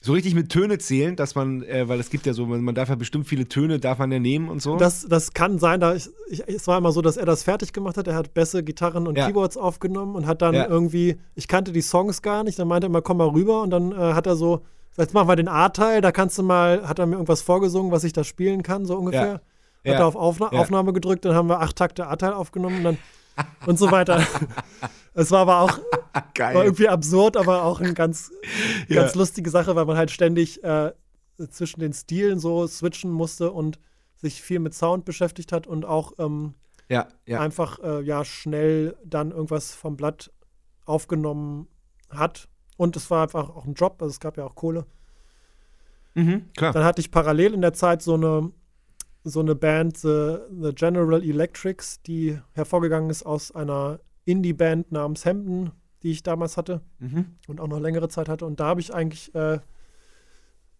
so richtig mit Töne zählen, dass man, äh, weil es gibt ja so, man, man, darf ja bestimmt viele Töne, darf man ja nehmen und so. Das, das kann sein, da ich, ich, es war immer so, dass er das fertig gemacht hat. Er hat Bässe, Gitarren und ja. Keyboards aufgenommen und hat dann ja. irgendwie, ich kannte die Songs gar nicht, dann meinte er immer, komm mal rüber und dann äh, hat er so, jetzt machen wir den A-Teil, da kannst du mal, hat er mir irgendwas vorgesungen, was ich da spielen kann, so ungefähr. Ja. Hat er auf Aufna Aufnahme gedrückt, dann haben wir acht Takte A-Teil aufgenommen und dann und so weiter. Es war aber auch war irgendwie absurd, aber auch eine ganz, ganz ja. lustige Sache, weil man halt ständig äh, zwischen den Stilen so switchen musste und sich viel mit Sound beschäftigt hat und auch ähm, ja, ja. einfach äh, ja schnell dann irgendwas vom Blatt aufgenommen hat. Und es war einfach auch ein Job, also es gab ja auch Kohle. Mhm, klar. Dann hatte ich parallel in der Zeit so eine so eine Band, The, The General Electrics, die hervorgegangen ist aus einer Indie-Band namens Hemden, die ich damals hatte mhm. und auch noch längere Zeit hatte. Und da habe ich eigentlich, äh,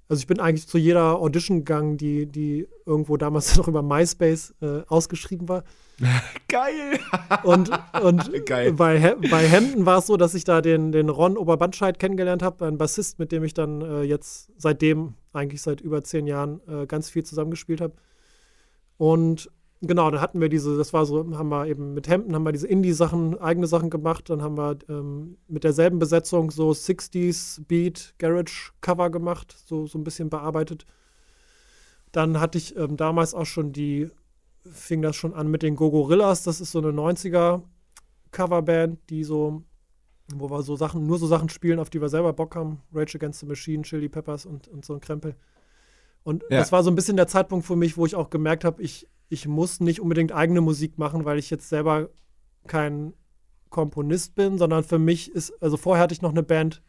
also ich bin eigentlich zu jeder Audition gegangen, die, die irgendwo damals noch über MySpace äh, ausgeschrieben war. Geil! und und Geil. Bei, bei Hemden war es so, dass ich da den, den Ron Oberbandscheid kennengelernt habe, ein Bassist, mit dem ich dann äh, jetzt seitdem, eigentlich seit über zehn Jahren, äh, ganz viel zusammengespielt habe. Und genau, dann hatten wir diese, das war so, haben wir eben mit Hemden, haben wir diese Indie-Sachen, eigene Sachen gemacht. Dann haben wir ähm, mit derselben Besetzung so 60s Beat Garage Cover gemacht, so, so ein bisschen bearbeitet. Dann hatte ich ähm, damals auch schon die, fing das schon an mit den Gogorillas, das ist so eine 90er Coverband, die so, wo wir so Sachen, nur so Sachen spielen, auf die wir selber Bock haben. Rage Against the Machine, Chili Peppers und, und so ein Krempel. Und ja. das war so ein bisschen der Zeitpunkt für mich, wo ich auch gemerkt habe, ich, ich muss nicht unbedingt eigene Musik machen, weil ich jetzt selber kein Komponist bin, sondern für mich ist, also vorher hatte ich noch eine Band,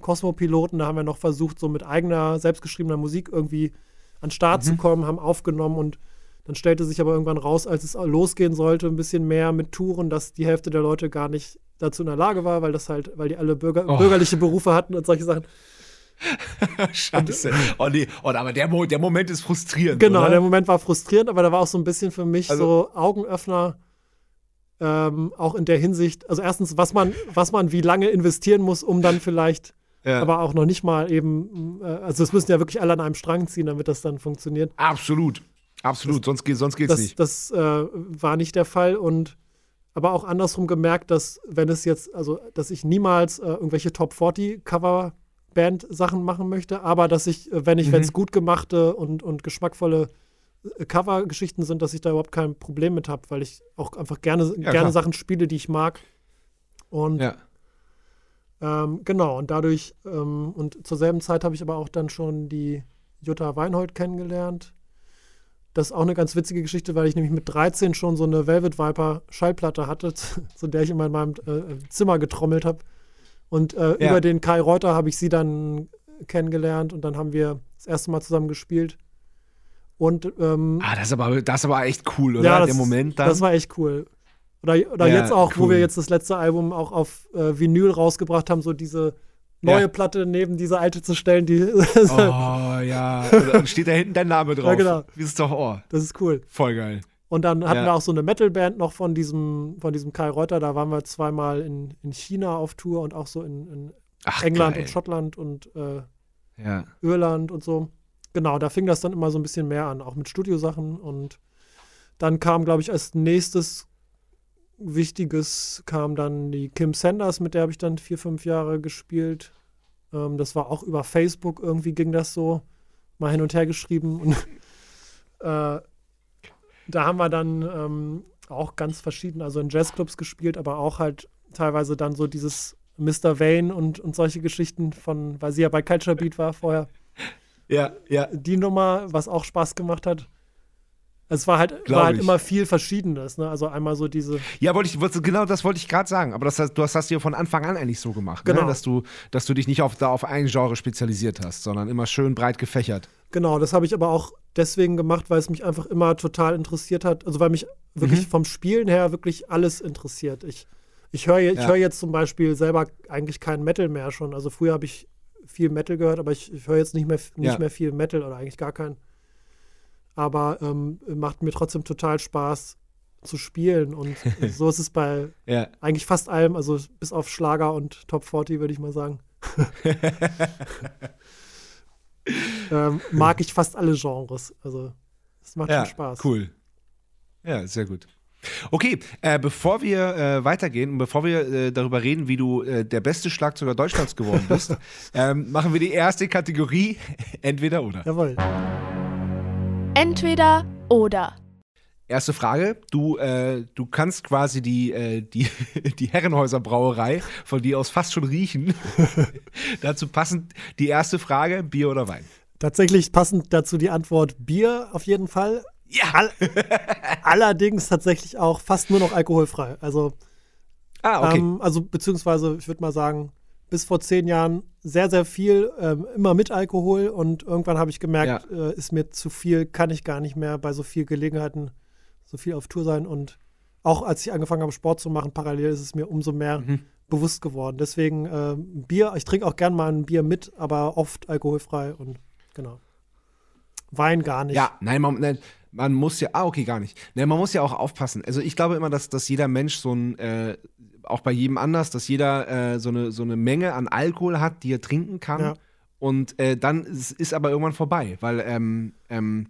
Kosmopiloten, da haben wir noch versucht, so mit eigener, selbstgeschriebener Musik irgendwie an den Start mhm. zu kommen, haben aufgenommen und dann stellte sich aber irgendwann raus, als es losgehen sollte, ein bisschen mehr mit Touren, dass die Hälfte der Leute gar nicht dazu in der Lage war, weil das halt, weil die alle Bürger, oh. bürgerliche Berufe hatten und solche Sachen. Scheiße. Oh nee, oh, aber der, der Moment ist frustrierend. Genau, oder? der Moment war frustrierend, aber da war auch so ein bisschen für mich also, so Augenöffner. Ähm, auch in der Hinsicht, also erstens, was man, was man wie lange investieren muss, um dann vielleicht, ja. aber auch noch nicht mal eben, äh, also es müssen ja wirklich alle an einem Strang ziehen, damit das dann funktioniert. Absolut, absolut, das, sonst, geht, sonst geht's das, nicht. Das äh, war nicht der Fall und aber auch andersrum gemerkt, dass wenn es jetzt, also dass ich niemals äh, irgendwelche Top 40 Cover Band-Sachen machen möchte, aber dass ich, äh, wenn ich, mhm. wenn es gut gemachte und, und geschmackvolle äh, Cover-Geschichten sind, dass ich da überhaupt kein Problem mit habe, weil ich auch einfach gerne, ja, gerne Sachen spiele, die ich mag. Und ja. ähm, genau, und dadurch, ähm, und zur selben Zeit habe ich aber auch dann schon die Jutta Weinhold kennengelernt. das ist auch eine ganz witzige Geschichte, weil ich nämlich mit 13 schon so eine Velvet Viper Schallplatte hatte, zu der ich immer in meinem äh, Zimmer getrommelt habe. Und äh, ja. über den Kai Reuter habe ich sie dann kennengelernt und dann haben wir das erste Mal zusammen gespielt. Und, ähm, ah, das ist, aber, das aber echt cool, oder? Ja, das, Der Moment dann. Das war echt cool. Oder, oder ja, jetzt auch, cool. wo wir jetzt das letzte Album auch auf äh, Vinyl rausgebracht haben, so diese neue ja. Platte neben diese alte zu stellen, die. oh ja. Und dann steht da hinten dein Name drauf. Ja, genau. Wie ist doch, oh. Das ist cool. Voll geil. Und dann hatten ja. wir auch so eine Metalband noch von diesem, von diesem Kai Reuter. Da waren wir zweimal in, in China auf Tour und auch so in, in Ach, England geil. und Schottland und äh, ja. Irland und so. Genau, da fing das dann immer so ein bisschen mehr an, auch mit Studiosachen. Und dann kam, glaube ich, als nächstes Wichtiges kam dann die Kim Sanders, mit der habe ich dann vier, fünf Jahre gespielt. Ähm, das war auch über Facebook, irgendwie ging das so, mal hin und her geschrieben. Und äh, da haben wir dann ähm, auch ganz verschieden, also in Jazzclubs gespielt, aber auch halt teilweise dann so dieses Mr. Vane und, und solche Geschichten von, weil sie ja bei Culture Beat war vorher. Ja, ja. Die Nummer, was auch Spaß gemacht hat. Es war halt, war halt immer viel Verschiedenes, ne? Also einmal so diese. Ja, wollte ich, genau das wollte ich gerade sagen. Aber das, du hast das dir von Anfang an eigentlich so gemacht, ne? genau. ne? dass, du, dass du dich nicht auf, da auf ein Genre spezialisiert hast, sondern immer schön breit gefächert. Genau, das habe ich aber auch deswegen gemacht, weil es mich einfach immer total interessiert hat. Also weil mich wirklich mhm. vom Spielen her wirklich alles interessiert. Ich, ich höre ich ja. hör jetzt zum Beispiel selber eigentlich keinen Metal mehr schon. Also früher habe ich viel Metal gehört, aber ich, ich höre jetzt nicht mehr, nicht ja. mehr viel Metal oder eigentlich gar keinen aber ähm, macht mir trotzdem total Spaß zu spielen. Und so ist es bei ja. eigentlich fast allem, also bis auf Schlager und Top 40, würde ich mal sagen. ähm, mag ich fast alle Genres. Also es macht ja, schon Spaß. Cool. Ja, sehr gut. Okay, äh, bevor wir äh, weitergehen und bevor wir äh, darüber reden, wie du äh, der beste Schlagzeuger Deutschlands geworden bist, ähm, machen wir die erste Kategorie Entweder oder. Jawohl. Entweder oder. Erste Frage. Du, äh, du kannst quasi die, äh, die, die Herrenhäuser Brauerei von dir aus fast schon riechen. dazu passend die erste Frage: Bier oder Wein? Tatsächlich passend dazu die Antwort Bier auf jeden Fall. Ja. All allerdings tatsächlich auch fast nur noch alkoholfrei. Also, ah, okay. Ähm, also beziehungsweise, ich würde mal sagen, bis vor zehn Jahren sehr, sehr viel, ähm, immer mit Alkohol und irgendwann habe ich gemerkt, ja. äh, ist mir zu viel, kann ich gar nicht mehr bei so vielen Gelegenheiten so viel auf Tour sein und auch als ich angefangen habe, Sport zu machen, parallel ist es mir umso mehr mhm. bewusst geworden. Deswegen äh, Bier, ich trinke auch gern mal ein Bier mit, aber oft alkoholfrei und genau. Wein gar nicht. Ja, nein, man, nein, man muss ja, ah, okay, gar nicht. Nein, man muss ja auch aufpassen. Also ich glaube immer, dass, dass jeder Mensch so ein, äh, auch bei jedem anders, dass jeder äh, so, eine, so eine Menge an Alkohol hat, die er trinken kann. Ja. Und äh, dann ist, ist aber irgendwann vorbei, weil ähm, ähm,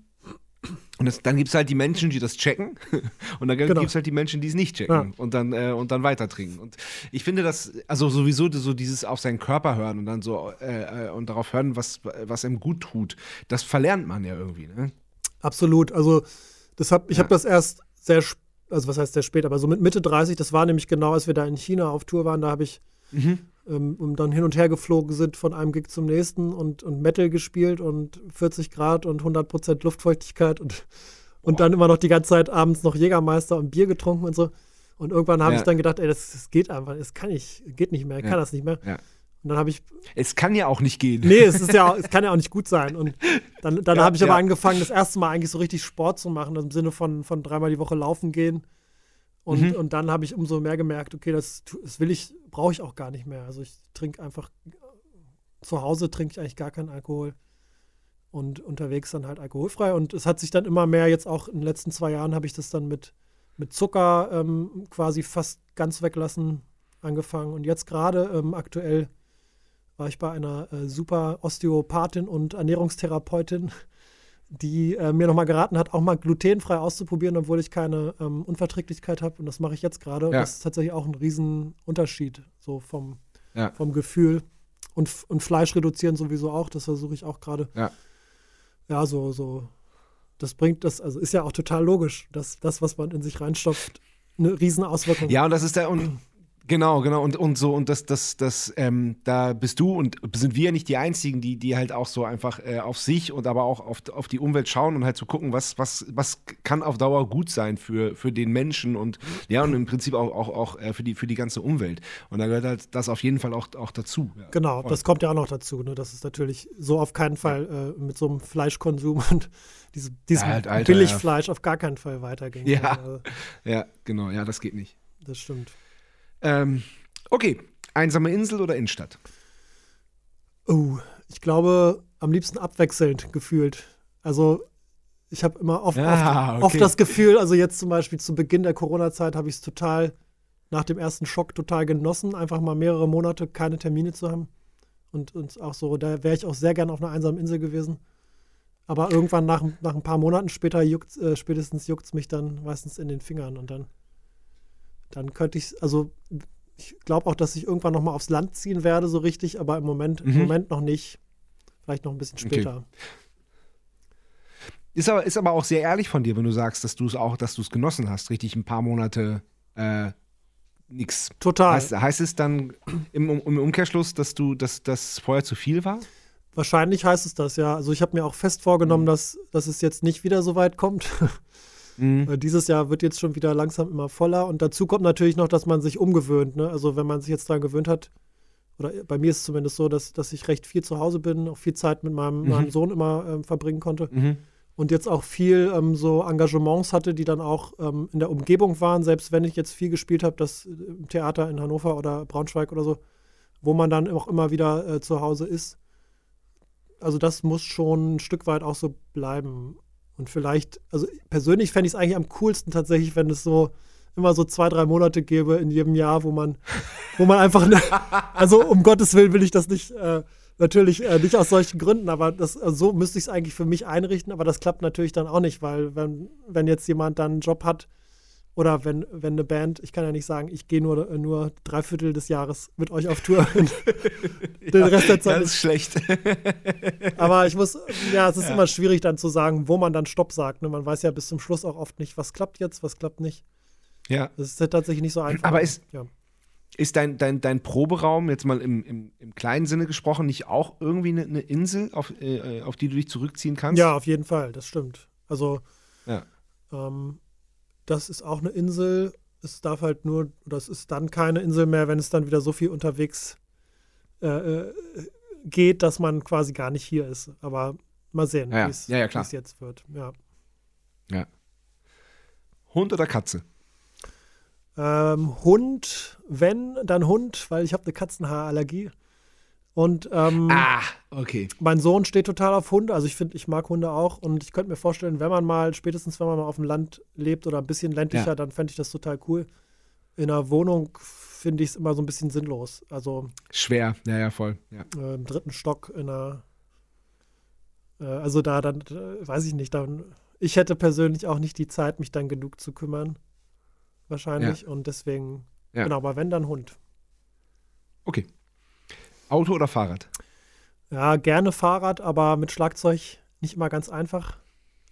und das, dann gibt es halt die Menschen, die das checken. Und dann genau. gibt es halt die Menschen, die es nicht checken ja. und, dann, äh, und dann weiter trinken. Und ich finde das, also sowieso so dieses auf seinen Körper hören und dann so äh, äh, und darauf hören, was, was einem gut tut, das verlernt man ja irgendwie. Ne? Absolut. Also das hab, ich ja. habe das erst sehr spät also was heißt sehr spät, aber so mit Mitte 30, das war nämlich genau, als wir da in China auf Tour waren, da habe ich mhm. Ähm, und dann hin und her geflogen sind von einem Gig zum nächsten und, und Metal gespielt und 40 Grad und 100 Prozent Luftfeuchtigkeit und, und dann immer noch die ganze Zeit abends noch Jägermeister und Bier getrunken und so. Und irgendwann habe ja. ich dann gedacht, ey, das, das, geht einfach, das kann ich, geht nicht mehr, ich ja. kann das nicht mehr. Ja. Und dann habe ich. Es kann ja auch nicht gehen. Nee, es ist ja, es kann ja auch nicht gut sein. Und dann, dann ja, habe ich aber angefangen, das erste Mal eigentlich so richtig Sport zu machen, im Sinne von, von dreimal die Woche laufen gehen. Und, mhm. und dann habe ich umso mehr gemerkt, okay, das, das will ich, brauche ich auch gar nicht mehr. Also ich trinke einfach, zu Hause trinke ich eigentlich gar keinen Alkohol. Und unterwegs dann halt alkoholfrei. Und es hat sich dann immer mehr, jetzt auch in den letzten zwei Jahren habe ich das dann mit, mit Zucker ähm, quasi fast ganz weglassen angefangen. Und jetzt gerade ähm, aktuell war ich bei einer äh, super Osteopathin und Ernährungstherapeutin, die äh, mir nochmal geraten hat, auch mal glutenfrei auszuprobieren, obwohl ich keine ähm, Unverträglichkeit habe. Und das mache ich jetzt gerade. Ja. Das ist tatsächlich auch ein Riesenunterschied, so vom, ja. vom Gefühl. Und, und Fleisch reduzieren sowieso auch, das versuche ich auch gerade. Ja. ja, so, so. Das bringt das, also ist ja auch total logisch, dass das, was man in sich reinstopft, eine Riesenauswirkung hat. Ja, und das ist der, und Genau, genau. Und, und so, und das, das, das, ähm, da bist du und sind wir nicht die Einzigen, die, die halt auch so einfach äh, auf sich und aber auch auf, auf die Umwelt schauen und halt zu so gucken, was, was, was kann auf Dauer gut sein für, für den Menschen und ja, und im Prinzip auch, auch, auch äh, für, die, für die ganze Umwelt. Und da gehört halt das auf jeden Fall auch, auch dazu. Ja, genau, das kommt ja auch noch dazu, ne? Das ist natürlich so auf keinen Fall äh, mit so einem Fleischkonsum und diesem, diesem ja, halt, Billigfleisch auf gar keinen Fall weitergehen. Ja. Also, ja, genau, ja, das geht nicht. Das stimmt. Ähm, okay, einsame Insel oder Innenstadt? Oh, ich glaube, am liebsten abwechselnd gefühlt. Also ich habe immer oft, ah, oft, okay. oft, das Gefühl, also jetzt zum Beispiel zu Beginn der Corona-Zeit habe ich es total nach dem ersten Schock total genossen, einfach mal mehrere Monate keine Termine zu haben. Und, und auch so, da wäre ich auch sehr gern auf einer einsamen Insel gewesen. Aber irgendwann nach, nach ein paar Monaten später juckt, äh, spätestens juckt es mich dann meistens in den Fingern und dann dann könnte ich, also ich glaube auch, dass ich irgendwann noch mal aufs Land ziehen werde, so richtig, aber im Moment, mhm. im Moment noch nicht. Vielleicht noch ein bisschen später. Okay. Ist aber, ist aber auch sehr ehrlich von dir, wenn du sagst, dass du es auch, dass du es genossen hast, richtig ein paar Monate äh, nix. Total. Heißt, heißt es dann im, im, Umkehrschluss, dass du, dass das vorher zu viel war? Wahrscheinlich heißt es das, ja. Also ich habe mir auch fest vorgenommen, mhm. dass, dass es jetzt nicht wieder so weit kommt. Mhm. Dieses Jahr wird jetzt schon wieder langsam immer voller. Und dazu kommt natürlich noch, dass man sich umgewöhnt. Ne? Also wenn man sich jetzt daran gewöhnt hat, oder bei mir ist es zumindest so, dass, dass ich recht viel zu Hause bin, auch viel Zeit mit meinem, mhm. meinem Sohn immer ähm, verbringen konnte. Mhm. Und jetzt auch viel ähm, so Engagements hatte, die dann auch ähm, in der Umgebung waren, selbst wenn ich jetzt viel gespielt habe, das äh, im Theater in Hannover oder Braunschweig oder so, wo man dann auch immer wieder äh, zu Hause ist. Also das muss schon ein Stück weit auch so bleiben. Und vielleicht, also persönlich fände ich es eigentlich am coolsten tatsächlich, wenn es so immer so zwei, drei Monate gäbe in jedem Jahr, wo man, wo man einfach, ne, also um Gottes Willen will ich das nicht, äh, natürlich äh, nicht aus solchen Gründen, aber das, also so müsste ich es eigentlich für mich einrichten, aber das klappt natürlich dann auch nicht, weil wenn, wenn jetzt jemand dann einen Job hat, oder wenn, wenn eine Band, ich kann ja nicht sagen, ich gehe nur, nur drei Viertel des Jahres mit euch auf Tour. den Rest der Zeit. Das ist schlecht. Aber ich muss, ja, es ist ja. immer schwierig dann zu sagen, wo man dann Stopp sagt. Ne? Man weiß ja bis zum Schluss auch oft nicht, was klappt jetzt, was klappt nicht. Ja. Das ist tatsächlich nicht so einfach. Aber ist, ja. ist dein, dein, dein Proberaum, jetzt mal im, im, im kleinen Sinne gesprochen, nicht auch irgendwie eine, eine Insel, auf, äh, auf die du dich zurückziehen kannst? Ja, auf jeden Fall, das stimmt. Also, ja. ähm, das ist auch eine Insel. Es darf halt nur, es ist dann keine Insel mehr, wenn es dann wieder so viel unterwegs äh, äh geht, dass man quasi gar nicht hier ist. Aber mal sehen, ja, wie es ja, ja, jetzt wird. Ja. ja. Hund oder Katze? Ähm, Hund, wenn, dann Hund, weil ich habe eine Katzenhaarallergie. Und ähm, ah, okay. mein Sohn steht total auf Hunde. Also ich finde, ich mag Hunde auch. Und ich könnte mir vorstellen, wenn man mal, spätestens wenn man mal auf dem Land lebt oder ein bisschen ländlicher, ja. dann fände ich das total cool. In einer Wohnung finde ich es immer so ein bisschen sinnlos. Also schwer, ja, ja, voll. Ja. Äh, Im dritten Stock in einer äh, also da dann, äh, weiß ich nicht, dann, ich hätte persönlich auch nicht die Zeit, mich dann genug zu kümmern. Wahrscheinlich. Ja. Und deswegen, genau, aber wenn, dann Hund. Okay. Auto oder Fahrrad? Ja, gerne Fahrrad, aber mit Schlagzeug nicht immer ganz einfach.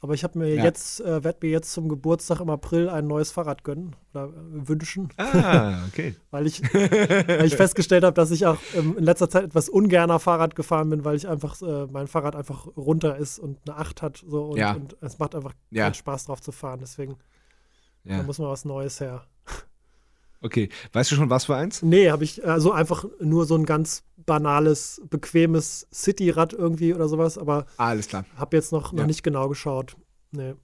Aber ich habe mir ja. jetzt, äh, werde mir jetzt zum Geburtstag im April ein neues Fahrrad gönnen oder äh, wünschen. Ah, okay. weil, ich, weil ich festgestellt habe, dass ich auch ähm, in letzter Zeit etwas ungerner Fahrrad gefahren bin, weil ich einfach, äh, mein Fahrrad einfach runter ist und eine Acht hat. So, und, ja. und es macht einfach ja. keinen Spaß drauf zu fahren. Deswegen da muss mal was Neues her. Okay, weißt du schon, was für eins? Nee, habe ich also einfach nur so ein ganz banales, bequemes City-Rad irgendwie oder sowas, aber alles klar. Habe jetzt noch, noch nicht genau geschaut. Nee.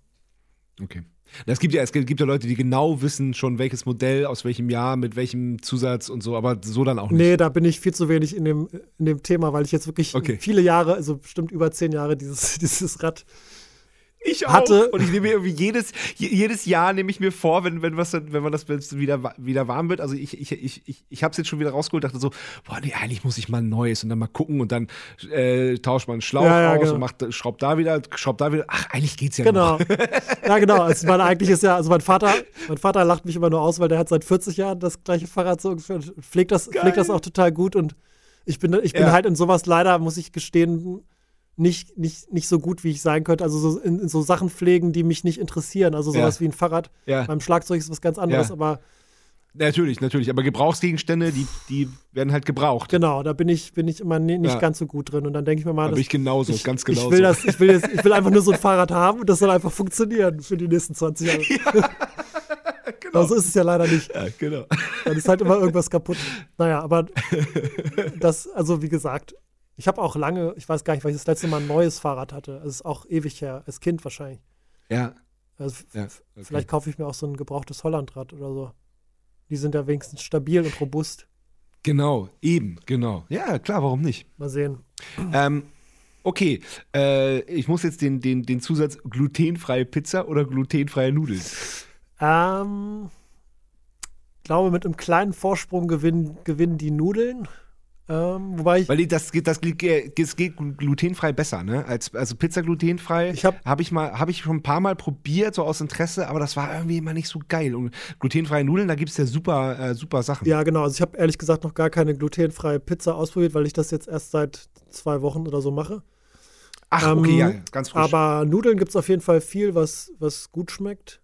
Okay. Es gibt ja, es gibt ja Leute, die genau wissen schon, welches Modell, aus welchem Jahr, mit welchem Zusatz und so, aber so dann auch nicht. Nee, da bin ich viel zu wenig in dem, in dem Thema, weil ich jetzt wirklich okay. viele Jahre, also bestimmt über zehn Jahre dieses, dieses Rad ich auch. hatte. Und ich nehme mir irgendwie jedes, jedes Jahr nehme ich mir vor, wenn, wenn, was, wenn man das wieder, wieder warm wird. Also ich, ich, ich, ich, ich habe es jetzt schon wieder rausgeholt, dachte so, boah, nee, eigentlich muss ich mal ein neues und dann mal gucken und dann äh, tauscht man einen Schlauch ja, ja, aus genau. und macht, schraubt da wieder, schraubt da wieder. Ach, eigentlich geht's ja genau. noch. ja, genau. Also mein, eigentlich ist ja, also mein Vater, mein Vater lacht mich immer nur aus, weil der hat seit 40 Jahren das gleiche Fahrrad so pflegt das, pflegt das auch total gut und ich bin, ich bin ja. halt in sowas leider, muss ich gestehen, nicht, nicht, nicht so gut, wie ich sein könnte. Also so, in, in so Sachen pflegen, die mich nicht interessieren. Also sowas ja. wie ein Fahrrad. Ja. Beim Schlagzeug ist was ganz anderes, ja. aber Natürlich, natürlich. Aber Gebrauchsgegenstände, die, die werden halt gebraucht. Genau, da bin ich, bin ich immer nicht ja. ganz so gut drin. Und dann denke ich mir mal, da bin ich genauso, ich, ganz genauso. Ich will, das, ich, will jetzt, ich will einfach nur so ein Fahrrad haben und das soll einfach funktionieren für die nächsten 20 Jahre. Ja. genau. Aber so ist es ja leider nicht. Ja, genau. Dann ist halt immer irgendwas kaputt. Naja, aber das, also wie gesagt, ich habe auch lange, ich weiß gar nicht, weil ich das letzte Mal ein neues Fahrrad hatte. Es ist auch ewig her, als Kind wahrscheinlich. Ja. Also ja, okay. vielleicht kaufe ich mir auch so ein gebrauchtes Hollandrad oder so. Die sind ja wenigstens stabil und robust. Genau, eben, genau. Ja, klar, warum nicht? Mal sehen. Ähm, okay, äh, ich muss jetzt den, den, den Zusatz glutenfreie Pizza oder glutenfreie Nudeln. Ähm, glaube, mit einem kleinen Vorsprung gewinnen, gewinnen die Nudeln. Ähm, wobei ich. Weil die, das, geht, das, geht, das geht glutenfrei besser, ne? Als, also Pizza glutenfrei habe hab ich, hab ich schon ein paar Mal probiert, so aus Interesse, aber das war irgendwie immer nicht so geil. Und glutenfreie Nudeln, da gibt es ja super, äh, super Sachen. Ja, genau. Also ich habe ehrlich gesagt noch gar keine glutenfreie Pizza ausprobiert, weil ich das jetzt erst seit zwei Wochen oder so mache. Ach, okay, ähm, ja, ganz frisch. Aber Nudeln gibt es auf jeden Fall viel, was, was gut schmeckt.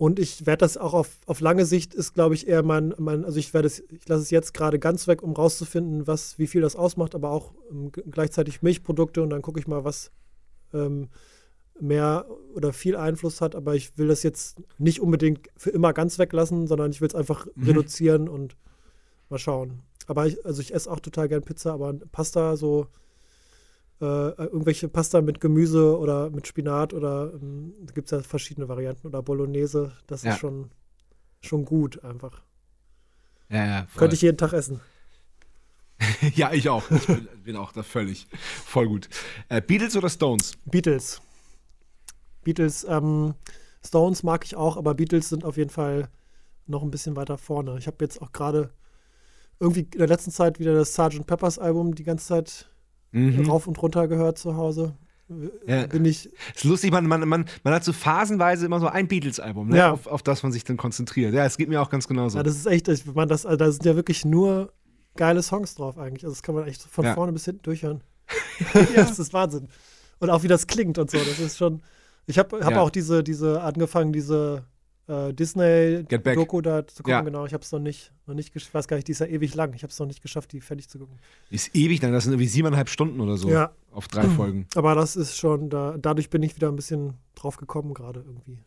Und ich werde das auch auf, auf lange Sicht ist, glaube ich, eher mein, mein also ich werde es, ich lasse es jetzt gerade ganz weg, um rauszufinden, was, wie viel das ausmacht, aber auch ähm, gleichzeitig Milchprodukte und dann gucke ich mal, was ähm, mehr oder viel Einfluss hat. Aber ich will das jetzt nicht unbedingt für immer ganz weglassen, sondern ich will es einfach mhm. reduzieren und mal schauen. Aber ich, also ich esse auch total gern Pizza, aber Pasta so äh, irgendwelche Pasta mit Gemüse oder mit Spinat oder ähm, da gibt es ja verschiedene Varianten oder Bolognese, das ja. ist schon, schon gut einfach. Ja, ja, Könnte ich jeden Tag essen. ja, ich auch. Ich bin, bin, auch da völlig voll gut. Äh, Beatles oder Stones? Beatles. Beatles, ähm, Stones mag ich auch, aber Beatles sind auf jeden Fall noch ein bisschen weiter vorne. Ich habe jetzt auch gerade irgendwie in der letzten Zeit wieder das Sgt. Peppers Album die ganze Zeit mhm. rauf und runter gehört zu Hause. Ja. Bin ich. Ist lustig, man, man, man, man hat so phasenweise immer so ein Beatles-Album, ne? ja. auf, auf das man sich dann konzentriert. Ja, es geht mir auch ganz genauso. Ja, das ist echt, ich, man, das, also da sind ja wirklich nur geile Songs drauf eigentlich. Also das kann man echt von ja. vorne bis hinten durchhören. ja. das ist Wahnsinn. Und auch wie das klingt und so. Das ist schon. Ich habe hab auch diese, diese angefangen, diese äh, Disney-Doku da zu gucken. Ja. Genau, ich habe es noch nicht, noch nicht ich weiß gar nicht, die ist ja ewig lang. Ich habe es noch nicht geschafft, die fertig zu gucken. Ist ewig lang, das sind irgendwie siebeneinhalb Stunden oder so ja. auf drei Folgen. Aber das ist schon, da, dadurch bin ich wieder ein bisschen drauf gekommen gerade irgendwie.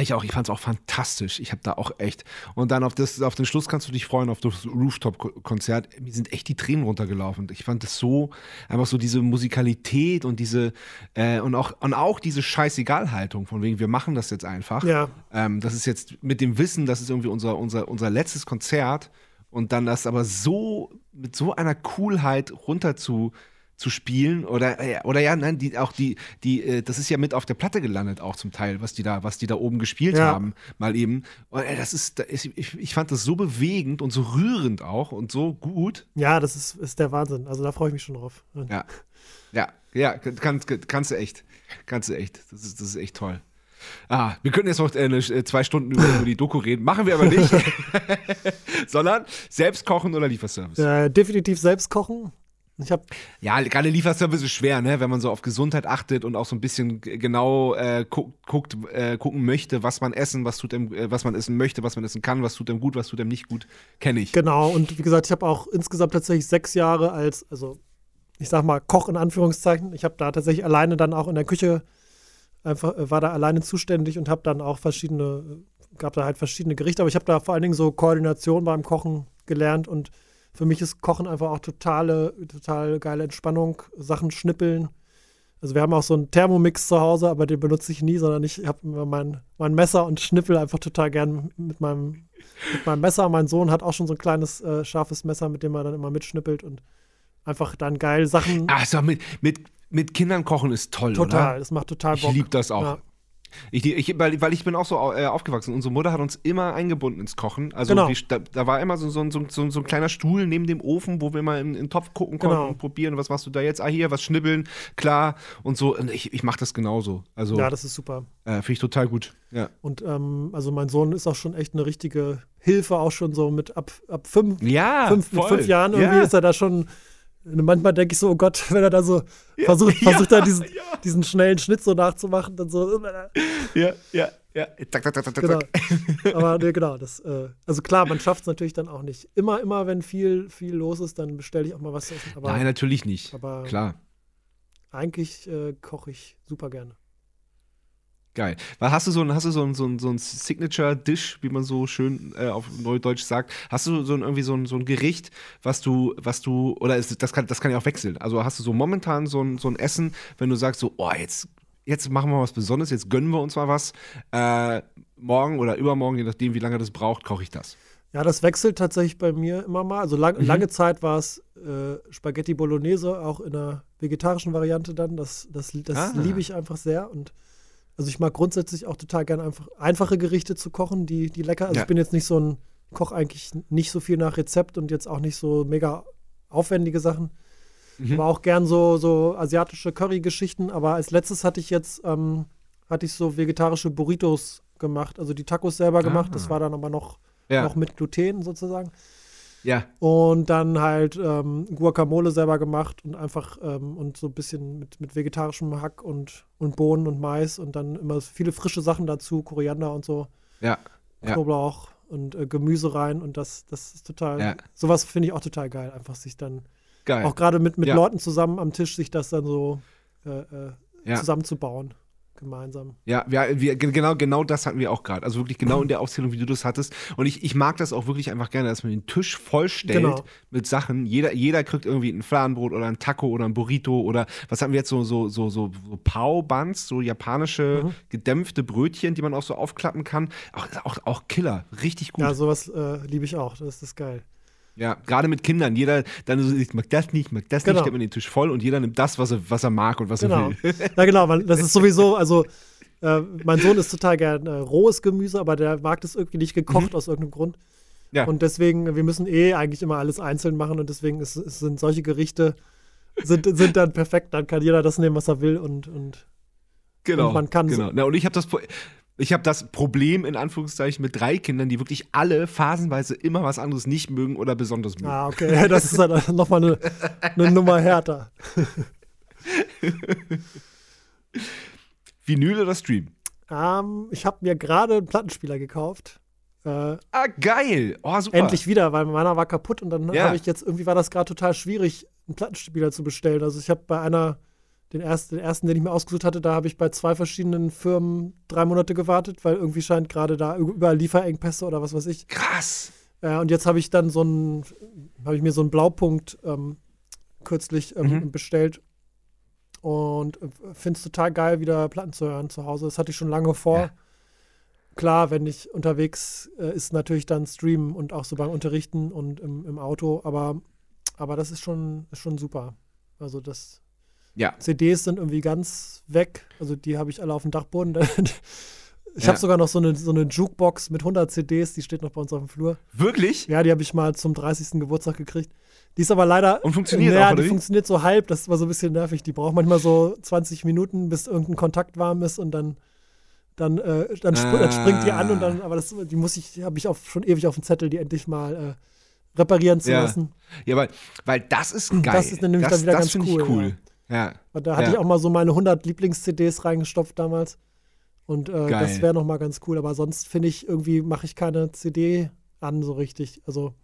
Ich auch, ich fand es auch fantastisch. Ich habe da auch echt. Und dann auf, das, auf den Schluss kannst du dich freuen, auf das Rooftop-Konzert. Mir sind echt die Tränen runtergelaufen. Ich fand das so, einfach so diese Musikalität und diese, äh, und, auch, und auch diese Scheißegal-Haltung, von wegen, wir machen das jetzt einfach. Ja. Ähm, das ist jetzt mit dem Wissen, das ist irgendwie unser, unser, unser letztes Konzert. Und dann das aber so, mit so einer Coolheit runter zu, zu spielen oder äh, oder ja nein die auch die die äh, das ist ja mit auf der Platte gelandet auch zum Teil was die da was die da oben gespielt ja. haben mal eben und, äh, das ist ich, ich fand das so bewegend und so rührend auch und so gut ja das ist ist der Wahnsinn also da freue ich mich schon drauf ja ja ja kannst kannst du echt kannst du echt das ist das ist echt toll Ah, wir könnten jetzt noch äh zwei Stunden über, über, die Doku reden. Machen wir aber nicht. Sondern selbst kochen oder Lieferservice? Äh, definitiv selbst kochen. Ich hab ja, gerade Lieferservice ist schwer, ne? wenn man so auf Gesundheit achtet und auch so ein bisschen genau äh, guckt, äh, gucken möchte, was man essen, was tut dem, äh, was man essen möchte, was man essen kann, was tut dem gut, was tut dem nicht gut, kenne ich. Genau, und wie gesagt, ich habe auch insgesamt tatsächlich sechs Jahre als, also ich sag mal, Koch in Anführungszeichen. Ich habe da tatsächlich alleine dann auch in der Küche einfach, äh, war da alleine zuständig und habe dann auch verschiedene, gab da halt verschiedene Gerichte, aber ich habe da vor allen Dingen so Koordination beim Kochen gelernt und für mich ist Kochen einfach auch totale, total geile Entspannung, Sachen schnippeln. Also wir haben auch so einen Thermomix zu Hause, aber den benutze ich nie, sondern ich habe immer mein, mein Messer und schnippel einfach total gern mit meinem, mit meinem Messer. Mein Sohn hat auch schon so ein kleines äh, scharfes Messer, mit dem er dann immer mitschnippelt und einfach dann geil Sachen. Also mit, mit, mit Kindern kochen ist toll, total, oder? das macht total Bock. Ich liebe das auch. Ja. Ich, ich, weil, weil ich bin auch so äh, aufgewachsen. Unsere Mutter hat uns immer eingebunden ins Kochen. Also genau. die, da, da, war immer so, so, so, so, ein kleiner Stuhl neben dem Ofen, wo wir mal in, in den Topf gucken konnten genau. und probieren, was machst du da jetzt? Ah, hier, was schnibbeln, klar und so. Und ich, ich mache das genauso. Also, ja, das ist super. Äh, Finde ich total gut. Ja. Und ähm, also mein Sohn ist auch schon echt eine richtige Hilfe, auch schon so mit ab, ab fünf, ja, fünf, mit fünf Jahren irgendwie ja. ist er da schon manchmal denke ich so, oh Gott, wenn er da so ja, versucht, versucht ja, da diesen, ja. diesen schnellen Schnitt so nachzumachen, dann so. Ja, ja. Ja, tak, tak, tak, tak, genau. Aber nee, genau, das, äh, also klar, man schafft es natürlich dann auch nicht. Immer, immer, wenn viel, viel los ist, dann bestelle ich auch mal was zu essen. Aber, Nein, natürlich nicht. Aber klar. Eigentlich äh, koche ich super gerne. Geil. Weil hast du so ein, hast du so ein, so ein, so ein Signature-Dish, wie man so schön äh, auf Neudeutsch sagt? Hast du so ein, irgendwie so ein, so ein Gericht, was du, was du, oder ist, das, kann, das kann ja auch wechseln. Also hast du so momentan so ein, so ein Essen, wenn du sagst so, oh, jetzt, jetzt machen wir was Besonderes, jetzt gönnen wir uns mal was. Äh, morgen oder übermorgen, je nachdem, wie lange das braucht, koche ich das. Ja, das wechselt tatsächlich bei mir immer mal. Also lang, mhm. lange Zeit war es äh, Spaghetti Bolognese, auch in einer vegetarischen Variante dann. Das, das, das ah. liebe ich einfach sehr und also ich mag grundsätzlich auch total gerne einfach einfache Gerichte zu kochen, die, die lecker. Also ja. ich bin jetzt nicht so ein Koch eigentlich nicht so viel nach Rezept und jetzt auch nicht so mega aufwendige Sachen. Mhm. Aber auch gern so, so asiatische Curry-Geschichten. Aber als letztes hatte ich jetzt, ähm, hatte ich so vegetarische Burritos gemacht, also die Tacos selber gemacht. Das ah. war dann aber noch, ja. noch mit Gluten sozusagen. Ja. Und dann halt ähm, Guacamole selber gemacht und einfach ähm, und so ein bisschen mit, mit vegetarischem Hack und, und Bohnen und Mais und dann immer viele frische Sachen dazu, Koriander und so. Ja. Knoblauch ja. und äh, Gemüse rein und das, das ist total, ja. sowas finde ich auch total geil, einfach sich dann geil. auch gerade mit, mit ja. Leuten zusammen am Tisch sich das dann so äh, äh, zusammenzubauen gemeinsam. Ja, wir, wir, genau, genau das hatten wir auch gerade. Also wirklich genau in der Aufzählung, wie du das hattest. Und ich, ich mag das auch wirklich einfach gerne, dass man den Tisch vollstellt genau. mit Sachen. Jeder, jeder kriegt irgendwie ein Fladenbrot oder ein Taco oder ein Burrito oder was haben wir jetzt so, so, so, so, so Pau-Buns, so japanische mhm. gedämpfte Brötchen, die man auch so aufklappen kann. Auch, auch, auch Killer, richtig gut. Ja, sowas äh, liebe ich auch. Das ist geil. Ja, gerade mit Kindern. Jeder dann so, ich mag das nicht, ich mag das genau. nicht, stellt man den Tisch voll und jeder nimmt das, was er, was er mag und was genau. er will. Ja, genau, weil das ist sowieso, also äh, mein Sohn ist total gern äh, rohes Gemüse, aber der mag das irgendwie nicht gekocht mhm. aus irgendeinem Grund. Ja. Und deswegen, wir müssen eh eigentlich immer alles einzeln machen und deswegen ist, sind solche Gerichte sind, sind dann perfekt. Dann kann jeder das nehmen, was er will und, und, genau, und man kann genau. So. Na, und ich habe das ich habe das Problem in Anführungszeichen mit drei Kindern, die wirklich alle phasenweise immer was anderes nicht mögen oder besonders mögen. Ah, okay, das ist dann nochmal eine, eine Nummer härter. Vinyl oder Stream? Um, ähm, ich habe mir gerade einen Plattenspieler gekauft. Äh, ah, geil. Oh, super. Endlich wieder, weil meiner war kaputt und dann ja. habe ich jetzt, irgendwie war das gerade total schwierig, einen Plattenspieler zu bestellen. Also ich habe bei einer den ersten, den ersten, den ich mir ausgesucht hatte, da habe ich bei zwei verschiedenen Firmen drei Monate gewartet, weil irgendwie scheint gerade da überall Lieferengpässe oder was weiß ich. Krass. Äh, und jetzt habe ich dann so einen, habe ich mir so einen Blaupunkt ähm, kürzlich ähm, mhm. bestellt und äh, finde es total geil, wieder Platten zu hören zu Hause. Das hatte ich schon lange vor. Ja. Klar, wenn ich unterwegs äh, ist, natürlich dann streamen und auch so beim Unterrichten und im, im Auto, aber, aber das ist schon, ist schon super. Also das ja. CDs sind irgendwie ganz weg. Also die habe ich alle auf dem Dachboden. ich ja. habe sogar noch so eine, so eine Jukebox mit 100 CDs, die steht noch bei uns auf dem Flur. Wirklich? Ja, die habe ich mal zum 30. Geburtstag gekriegt. Die ist aber leider. Und funktioniert ja, auch, die funktioniert so halb. Das war so ein bisschen nervig. Die braucht manchmal so 20 Minuten, bis irgendein Kontakt warm ist und dann. Dann, äh, dann, ah. dann springt die an und dann, aber das, die muss ich, habe ich auch schon ewig auf dem Zettel, die endlich mal äh, reparieren zu ja. lassen. Ja, weil, weil das ist geil. Das ist nämlich das, dann wieder das ganz cool. cool. Ja. Und da hatte ja. ich auch mal so meine 100 Lieblings-CDs reingestopft damals. Und äh, das wäre noch mal ganz cool. Aber sonst finde ich irgendwie, mache ich keine CD an so richtig. Also.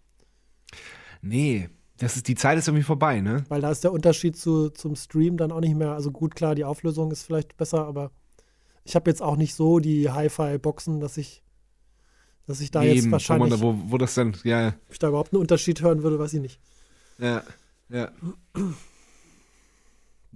Nee, das ist, die Zeit ist irgendwie vorbei, ne? Weil da ist der Unterschied zu, zum Stream dann auch nicht mehr. Also gut, klar, die Auflösung ist vielleicht besser, aber ich habe jetzt auch nicht so die Hi-Fi-Boxen, dass ich, dass ich da Eben, jetzt wahrscheinlich. Wo, man wo, wo das dann, ja. Ob ich da überhaupt einen Unterschied hören würde, weiß ich nicht. Ja, ja.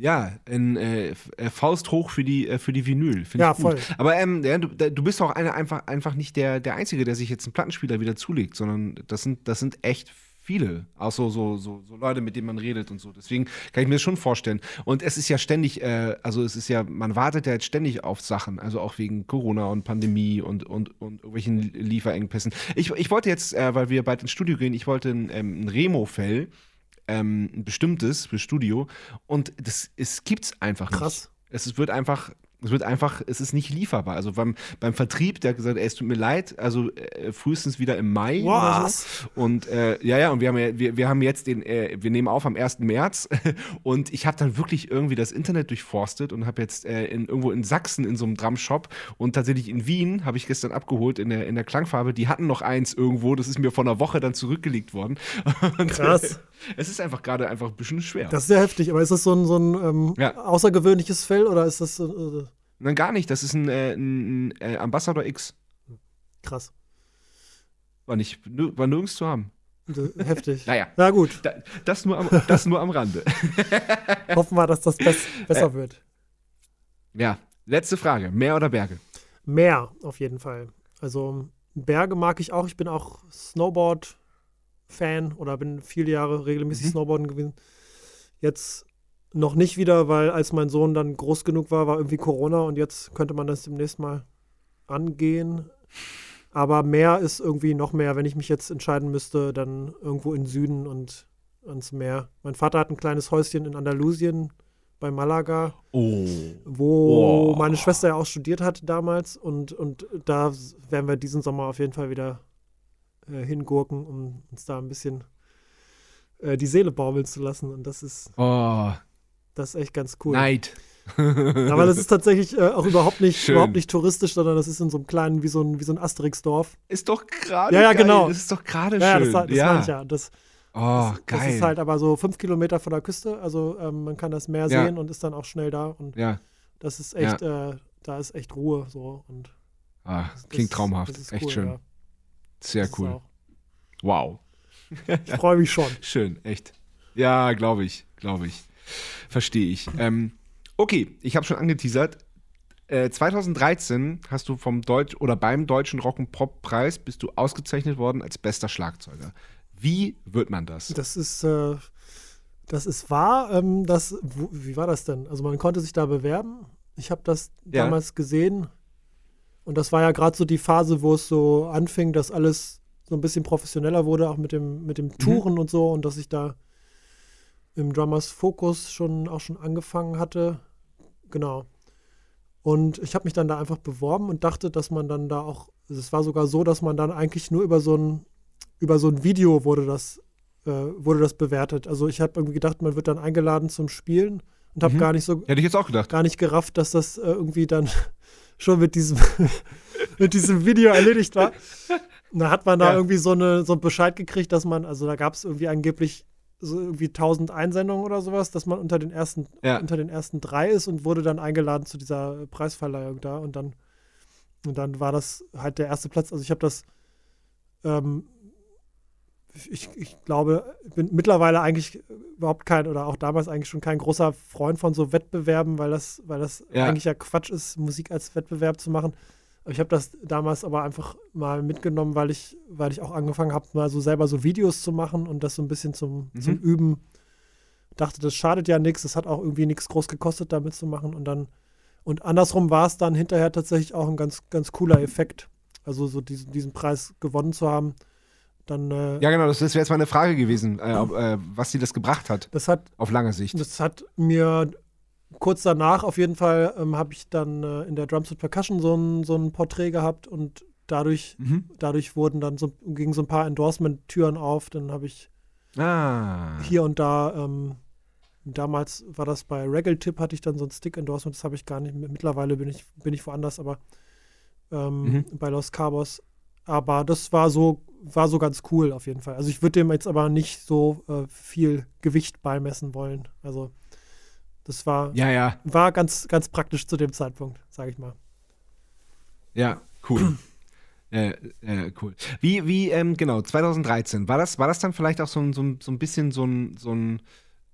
Ja, ein äh, äh, Faust hoch für die, äh, für die Vinyl. Ja, voll. Aber ähm, ja, du, du bist auch eine, einfach, einfach nicht der, der Einzige, der sich jetzt einen Plattenspieler wieder zulegt, sondern das sind, das sind echt viele. Auch so, so, so, so, Leute, mit denen man redet und so. Deswegen kann ich mir das schon vorstellen. Und es ist ja ständig, äh, also es ist ja, man wartet ja jetzt ständig auf Sachen, also auch wegen Corona und Pandemie und, und, und irgendwelchen Lieferengpässen. Ich, ich wollte jetzt, äh, weil wir bald ins Studio gehen, ich wollte ein, ähm, ein Remo-Fell ähm, ein bestimmtes für Studio und das es gibt's einfach Krass. nicht. Es wird einfach Es wird einfach, es ist nicht lieferbar. Also beim, beim Vertrieb, der hat gesagt, ey, es tut mir leid, also äh, frühestens wieder im Mai Was? So. Und äh, ja, ja, und wir haben, ja, wir, wir haben jetzt den, äh, wir nehmen auf am 1. März und ich habe dann wirklich irgendwie das Internet durchforstet und habe jetzt äh, in, irgendwo in Sachsen in so einem Drumshop und tatsächlich in Wien habe ich gestern abgeholt in der, in der Klangfarbe, die hatten noch eins irgendwo, das ist mir vor einer Woche dann zurückgelegt worden. Und, Krass. es ist einfach gerade einfach ein bisschen schwer. Das ist sehr heftig, aber ist das so ein, so ein ähm, ja. außergewöhnliches Fell oder ist das. Nein, gar nicht. Das ist ein, äh, ein, äh, Ambassador X. Krass. War, nicht, war nirgends zu haben. Heftig. naja. Na gut. Da, das, nur am, das nur am Rande. Hoffen wir, dass das bess besser äh, wird. Ja. Letzte Frage. Meer oder Berge? Meer, auf jeden Fall. Also Berge mag ich auch. Ich bin auch Snowboard-Fan oder bin viele Jahre regelmäßig mhm. Snowboarden gewesen. Jetzt noch nicht wieder, weil als mein Sohn dann groß genug war, war irgendwie Corona und jetzt könnte man das demnächst mal angehen. Aber mehr ist irgendwie noch mehr. Wenn ich mich jetzt entscheiden müsste, dann irgendwo in Süden und ans Meer. Mein Vater hat ein kleines Häuschen in Andalusien bei Malaga, oh. wo oh. meine Schwester ja auch studiert hat damals. Und, und da werden wir diesen Sommer auf jeden Fall wieder äh, hingurken, um uns da ein bisschen äh, die Seele baumeln zu lassen. Und das ist. Oh. Das ist echt ganz cool. Neid. Aber das ist tatsächlich äh, auch überhaupt nicht, überhaupt nicht touristisch, sondern das ist in so einem kleinen, wie so ein, wie so ein Asterix-Dorf. Ist doch gerade Ja, ja, genau. Das ist doch gerade ja, schön. Das, das ja, das ich ja. Das, oh, das, geil. Das ist halt aber so fünf Kilometer von der Küste, also ähm, man kann das Meer ja. sehen und ist dann auch schnell da. Und ja. das ist echt, äh, da ist echt Ruhe so. Und ah, klingt traumhaft. echt cool, schön. Sehr cool. Wow. Ich freue mich schon. Schön, echt. Ja, glaube ich, glaube ich. Verstehe ich. Ähm, okay, ich habe schon angeteasert. Äh, 2013 hast du vom Deutsch oder beim Deutschen Rock und Pop Preis bist du ausgezeichnet worden als bester Schlagzeuger. Wie wird man das? Das ist, äh, das ist wahr. Ähm, das, wo, wie war das denn? Also man konnte sich da bewerben. Ich habe das ja. damals gesehen. Und das war ja gerade so die Phase, wo es so anfing, dass alles so ein bisschen professioneller wurde, auch mit dem, mit dem mhm. Touren mhm. und so. Und dass ich da im Drummers Focus schon auch schon angefangen hatte. Genau. Und ich habe mich dann da einfach beworben und dachte, dass man dann da auch, also es war sogar so, dass man dann eigentlich nur über so ein, über so ein Video wurde das, äh, wurde das bewertet. Also ich habe irgendwie gedacht, man wird dann eingeladen zum Spielen und habe mhm. gar nicht so. Hätte ich jetzt auch gedacht. Gar nicht gerafft, dass das äh, irgendwie dann schon mit diesem, mit diesem Video erledigt war. Und da hat man da ja. irgendwie so, eine, so einen Bescheid gekriegt, dass man, also da gab es irgendwie angeblich so irgendwie 1000 Einsendungen oder sowas, dass man unter den ersten ja. unter den ersten drei ist und wurde dann eingeladen zu dieser Preisverleihung da und dann und dann war das halt der erste Platz. Also ich habe das ähm, ich, ich glaube, bin mittlerweile eigentlich überhaupt kein oder auch damals eigentlich schon kein großer Freund von so Wettbewerben, weil das, weil das ja. eigentlich ja Quatsch ist, Musik als Wettbewerb zu machen. Ich habe das damals aber einfach mal mitgenommen, weil ich, weil ich auch angefangen habe, mal so selber so Videos zu machen und das so ein bisschen zum, mhm. zum Üben. Dachte, das schadet ja nichts, es hat auch irgendwie nichts groß gekostet, damit zu machen. Und dann, und andersrum war es dann hinterher tatsächlich auch ein ganz, ganz cooler Effekt. Also so diesen, diesen Preis gewonnen zu haben. Dann, äh, ja, genau, das, das wäre jetzt meine Frage gewesen, äh, ob, äh, was sie das gebracht hat. Das hat auf lange Sicht. Das hat mir kurz danach auf jeden Fall ähm, habe ich dann äh, in der Drums Percussion so ein, so ein Porträt gehabt und dadurch, mhm. dadurch wurden dann so, gingen so ein paar Endorsement-Türen auf. Dann habe ich ah. hier und da, ähm, damals war das bei Regal Tip, hatte ich dann so ein Stick-Endorsement, das habe ich gar nicht. Mittlerweile bin ich, bin ich woanders, aber ähm, mhm. bei Los Cabos. Aber das war so, war so ganz cool auf jeden Fall. Also ich würde dem jetzt aber nicht so äh, viel Gewicht beimessen wollen. Also das war, ja, ja. war ganz, ganz praktisch zu dem Zeitpunkt, sage ich mal. Ja, cool. Äh, äh, cool. Wie, wie, ähm, genau, 2013, war das, war das dann vielleicht auch so ein, so ein, so ein bisschen so ein, so ein,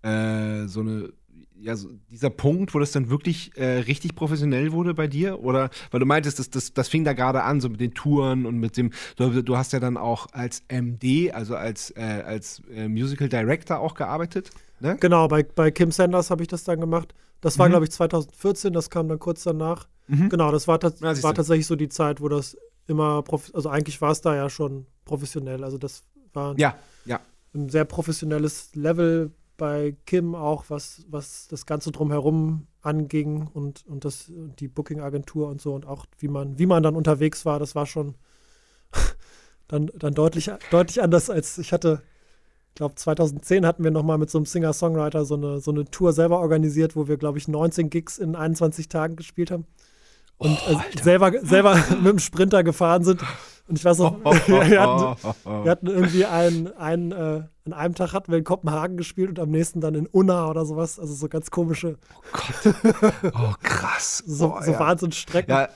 äh, so eine, ja, so dieser Punkt, wo das dann wirklich äh, richtig professionell wurde bei dir? Oder, weil du meintest, das, das, das fing da gerade an, so mit den Touren und mit dem, du, du hast ja dann auch als MD, also als, äh, als äh, Musical Director auch gearbeitet? Ne? Genau, bei, bei Kim Sanders habe ich das dann gemacht. Das war, mhm. glaube ich, 2014, das kam dann kurz danach. Mhm. Genau, das war, ja, war tatsächlich so die Zeit, wo das immer, also eigentlich war es da ja schon professionell. Also das war ja, ja. ein sehr professionelles Level bei Kim auch, was, was das Ganze drumherum anging und, und das, die Booking-Agentur und so und auch wie man, wie man dann unterwegs war, das war schon dann, dann deutlich, deutlich anders als ich hatte. Ich glaube, 2010 hatten wir nochmal mit so einem Singer-Songwriter so eine, so eine Tour selber organisiert, wo wir, glaube ich, 19 Gigs in 21 Tagen gespielt haben. Und oh, äh, selber, selber mit dem Sprinter gefahren sind. Und ich weiß noch, wir, hatten, wir hatten irgendwie einen, einen äh, an einem Tag hatten wir in Kopenhagen gespielt und am nächsten dann in Unna oder sowas. Also so ganz komische. Oh Gott. Oh, krass. so, oh, so ja. Wahnsinnsstrecken. Ja.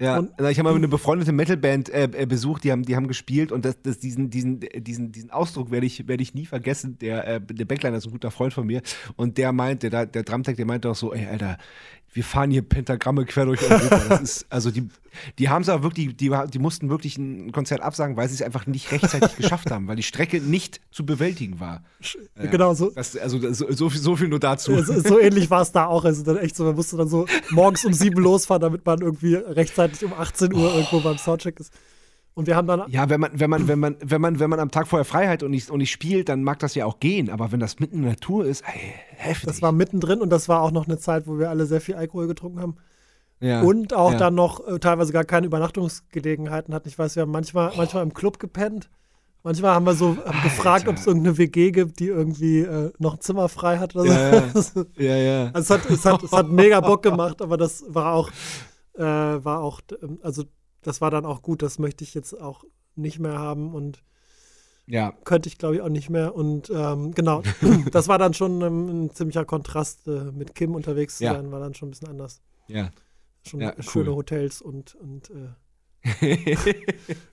Ja, und, ich habe mal eine befreundete Metalband äh, äh, besucht, die haben, die haben gespielt und das, das, diesen, diesen, diesen, diesen Ausdruck werde ich, werd ich nie vergessen. Der, äh, der Backliner ist ein guter Freund von mir und der meinte, der, der Drumtech, der meinte auch so, ey, Alter, wir fahren hier Pentagramme quer durch Europa. Das ist, also die, die haben es aber wirklich, die, die mussten wirklich ein Konzert absagen, weil sie es einfach nicht rechtzeitig geschafft haben, weil die Strecke nicht zu bewältigen war. Ja, genau so. Das, also so, so, viel, so viel nur dazu. So, so, ähnlich war es da auch. Also dann echt so, man musste dann so morgens um sieben losfahren, damit man irgendwie rechtzeitig um 18 Uhr irgendwo beim Soundcheck ist. Und wir haben dann. Ja, wenn man, wenn man, wenn man, wenn man, wenn man am Tag vorher Freiheit und nicht, und nicht spielt, dann mag das ja auch gehen. Aber wenn das mitten in der Natur ist, ey, heftig. Das war mittendrin und das war auch noch eine Zeit, wo wir alle sehr viel Alkohol getrunken haben. Ja, und auch ja. dann noch äh, teilweise gar keine Übernachtungsgelegenheiten hatten. Ich weiß, wir haben manchmal, manchmal im Club gepennt. Manchmal haben wir so haben gefragt, ob es irgendeine WG gibt, die irgendwie äh, noch ein Zimmer frei hat oder so. Ja, ja. ja, ja. Also es hat, es, hat, es hat mega Bock gemacht, aber das war auch, äh, war auch, also das war dann auch gut. Das möchte ich jetzt auch nicht mehr haben und ja. könnte ich, glaube ich, auch nicht mehr. Und ähm, genau, das war dann schon ein, ein ziemlicher Kontrast, äh, mit Kim unterwegs zu ja. sein, war dann schon ein bisschen anders. Ja. Schon ja, schöne cool. Hotels und, und äh,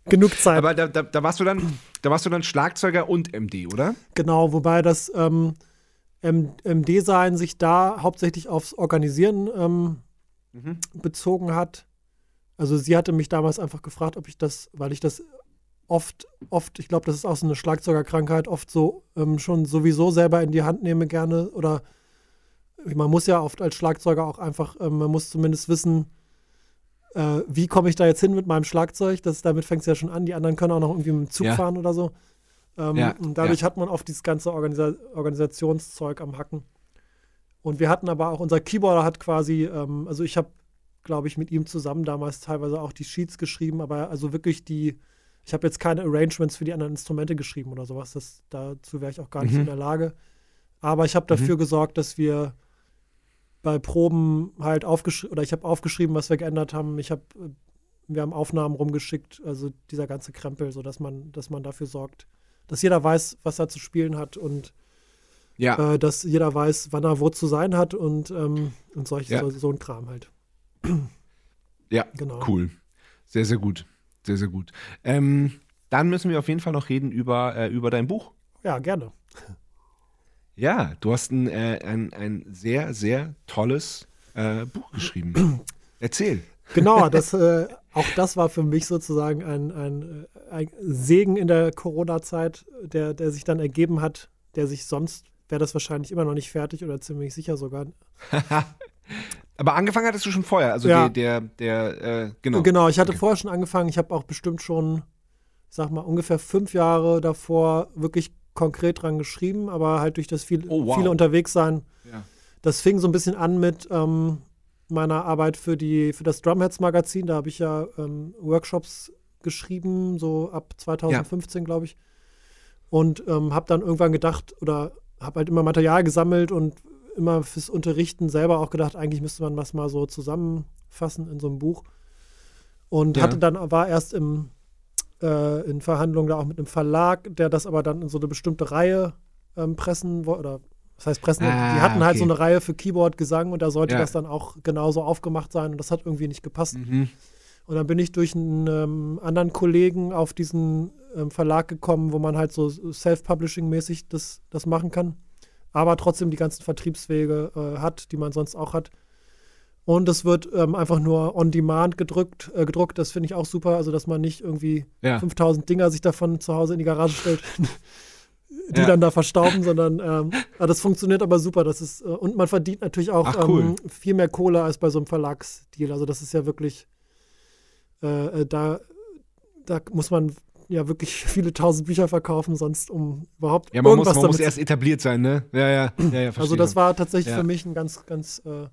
genug Zeit. Aber da, da, da, warst du dann, da warst du dann Schlagzeuger und MD, oder? Genau, wobei das ähm, MD-Sein sich da hauptsächlich aufs Organisieren ähm, mhm. bezogen hat. Also sie hatte mich damals einfach gefragt, ob ich das, weil ich das oft, oft, ich glaube, das ist auch so eine Schlagzeugerkrankheit, oft so ähm, schon sowieso selber in die Hand nehme gerne oder man muss ja oft als Schlagzeuger auch einfach, ähm, man muss zumindest wissen, äh, wie komme ich da jetzt hin mit meinem Schlagzeug. Das, damit fängt es ja schon an. Die anderen können auch noch irgendwie mit dem Zug ja. fahren oder so. Ähm, ja, und dadurch ja. hat man oft dieses ganze Organisa Organisationszeug am Hacken. Und wir hatten aber auch, unser Keyboarder hat quasi, ähm, also ich habe glaube ich, mit ihm zusammen damals teilweise auch die Sheets geschrieben, aber also wirklich die, ich habe jetzt keine Arrangements für die anderen Instrumente geschrieben oder sowas. Das, dazu wäre ich auch gar nicht mhm. in der Lage. Aber ich habe dafür mhm. gesorgt, dass wir bei Proben halt aufgeschrieben, oder ich habe aufgeschrieben, was wir geändert haben. Ich habe, wir haben Aufnahmen rumgeschickt, also dieser ganze Krempel, so dass man, dass man dafür sorgt, dass jeder weiß, was er zu spielen hat und ja. äh, dass jeder weiß, wann er wo zu sein hat und, ähm, und solch, ja. so, so ein Kram halt. Ja, genau. cool. Sehr, sehr gut. Sehr, sehr gut. Ähm, dann müssen wir auf jeden Fall noch reden über, äh, über dein Buch. Ja, gerne. Ja, du hast ein, äh, ein, ein sehr, sehr tolles äh, Buch geschrieben. Erzähl. Genau, das, äh, auch das war für mich sozusagen ein, ein, äh, ein Segen in der Corona-Zeit, der, der sich dann ergeben hat, der sich sonst wäre das wahrscheinlich immer noch nicht fertig oder ziemlich sicher sogar. Aber angefangen hattest du schon vorher, also ja. der, der, der äh, genau. Genau, ich hatte okay. vorher schon angefangen. Ich habe auch bestimmt schon, sag mal, ungefähr fünf Jahre davor wirklich konkret dran geschrieben, aber halt durch das viel, oh, wow. viele unterwegs sein. Ja. Das fing so ein bisschen an mit ähm, meiner Arbeit für, die, für das Drumheads Magazin. Da habe ich ja ähm, Workshops geschrieben, so ab 2015, ja. glaube ich. Und ähm, habe dann irgendwann gedacht, oder habe halt immer Material gesammelt und immer fürs Unterrichten selber auch gedacht, eigentlich müsste man was mal so zusammenfassen in so einem Buch. Und ja. hatte dann, war erst im, äh, in Verhandlungen da auch mit einem Verlag, der das aber dann in so eine bestimmte Reihe ähm, pressen wollte, oder das heißt pressen, ah, die hatten halt okay. so eine Reihe für Keyboard, Gesang und da sollte ja. das dann auch genauso aufgemacht sein und das hat irgendwie nicht gepasst. Mhm. Und dann bin ich durch einen ähm, anderen Kollegen auf diesen ähm, Verlag gekommen, wo man halt so Self-Publishing-mäßig das, das machen kann aber trotzdem die ganzen Vertriebswege äh, hat, die man sonst auch hat. Und es wird ähm, einfach nur on demand gedrückt, äh, gedruckt. Das finde ich auch super. Also, dass man nicht irgendwie ja. 5000 Dinger sich davon zu Hause in die Garage stellt, die ja. dann da verstauben, sondern ähm, das funktioniert aber super. Das ist, äh, und man verdient natürlich auch Ach, cool. ähm, viel mehr Kohle als bei so einem Verlagsdeal. Also, das ist ja wirklich, äh, äh, da, da muss man ja wirklich viele tausend Bücher verkaufen, sonst um überhaupt ja, man irgendwas muss, man muss erst etabliert sein, ne? Ja, ja, ja, ja Also das war tatsächlich ja. für mich ein ganz, ganz, äh,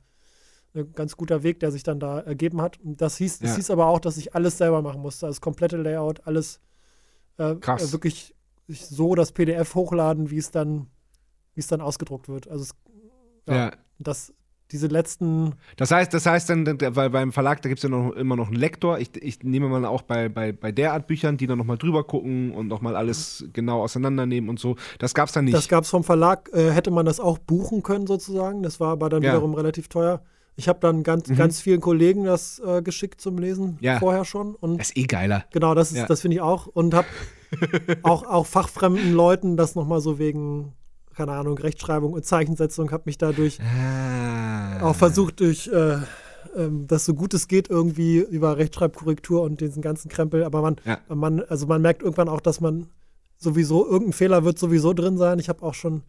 ein ganz guter Weg, der sich dann da ergeben hat. Und das hieß, ja. das hieß aber auch, dass ich alles selber machen musste, also das komplette Layout, alles äh, Krass. Äh, wirklich so das PDF hochladen, wie es dann, wie es dann ausgedruckt wird. Also es, ja. das diese letzten. Das heißt, das heißt dann, weil beim Verlag, da gibt es ja noch, immer noch einen Lektor. Ich, ich nehme mal auch bei, bei, bei der Art Büchern, die dann nochmal drüber gucken und nochmal alles genau auseinandernehmen und so. Das gab es dann nicht. Das gab es vom Verlag, äh, hätte man das auch buchen können sozusagen. Das war aber dann ja. wiederum relativ teuer. Ich habe dann ganz, mhm. ganz vielen Kollegen das äh, geschickt zum Lesen ja. vorher schon. Und das ist eh geiler. Genau, das, ja. das finde ich auch. Und habe auch, auch fachfremden Leuten das nochmal so wegen keine Ahnung, Rechtschreibung und Zeichensetzung, habe mich dadurch ah. auch versucht, durch äh, ähm, das so gut es geht, irgendwie über Rechtschreibkorrektur und diesen ganzen Krempel. Aber man, ja. man, also man merkt irgendwann auch, dass man sowieso, irgendein Fehler wird sowieso drin sein. Ich habe auch schon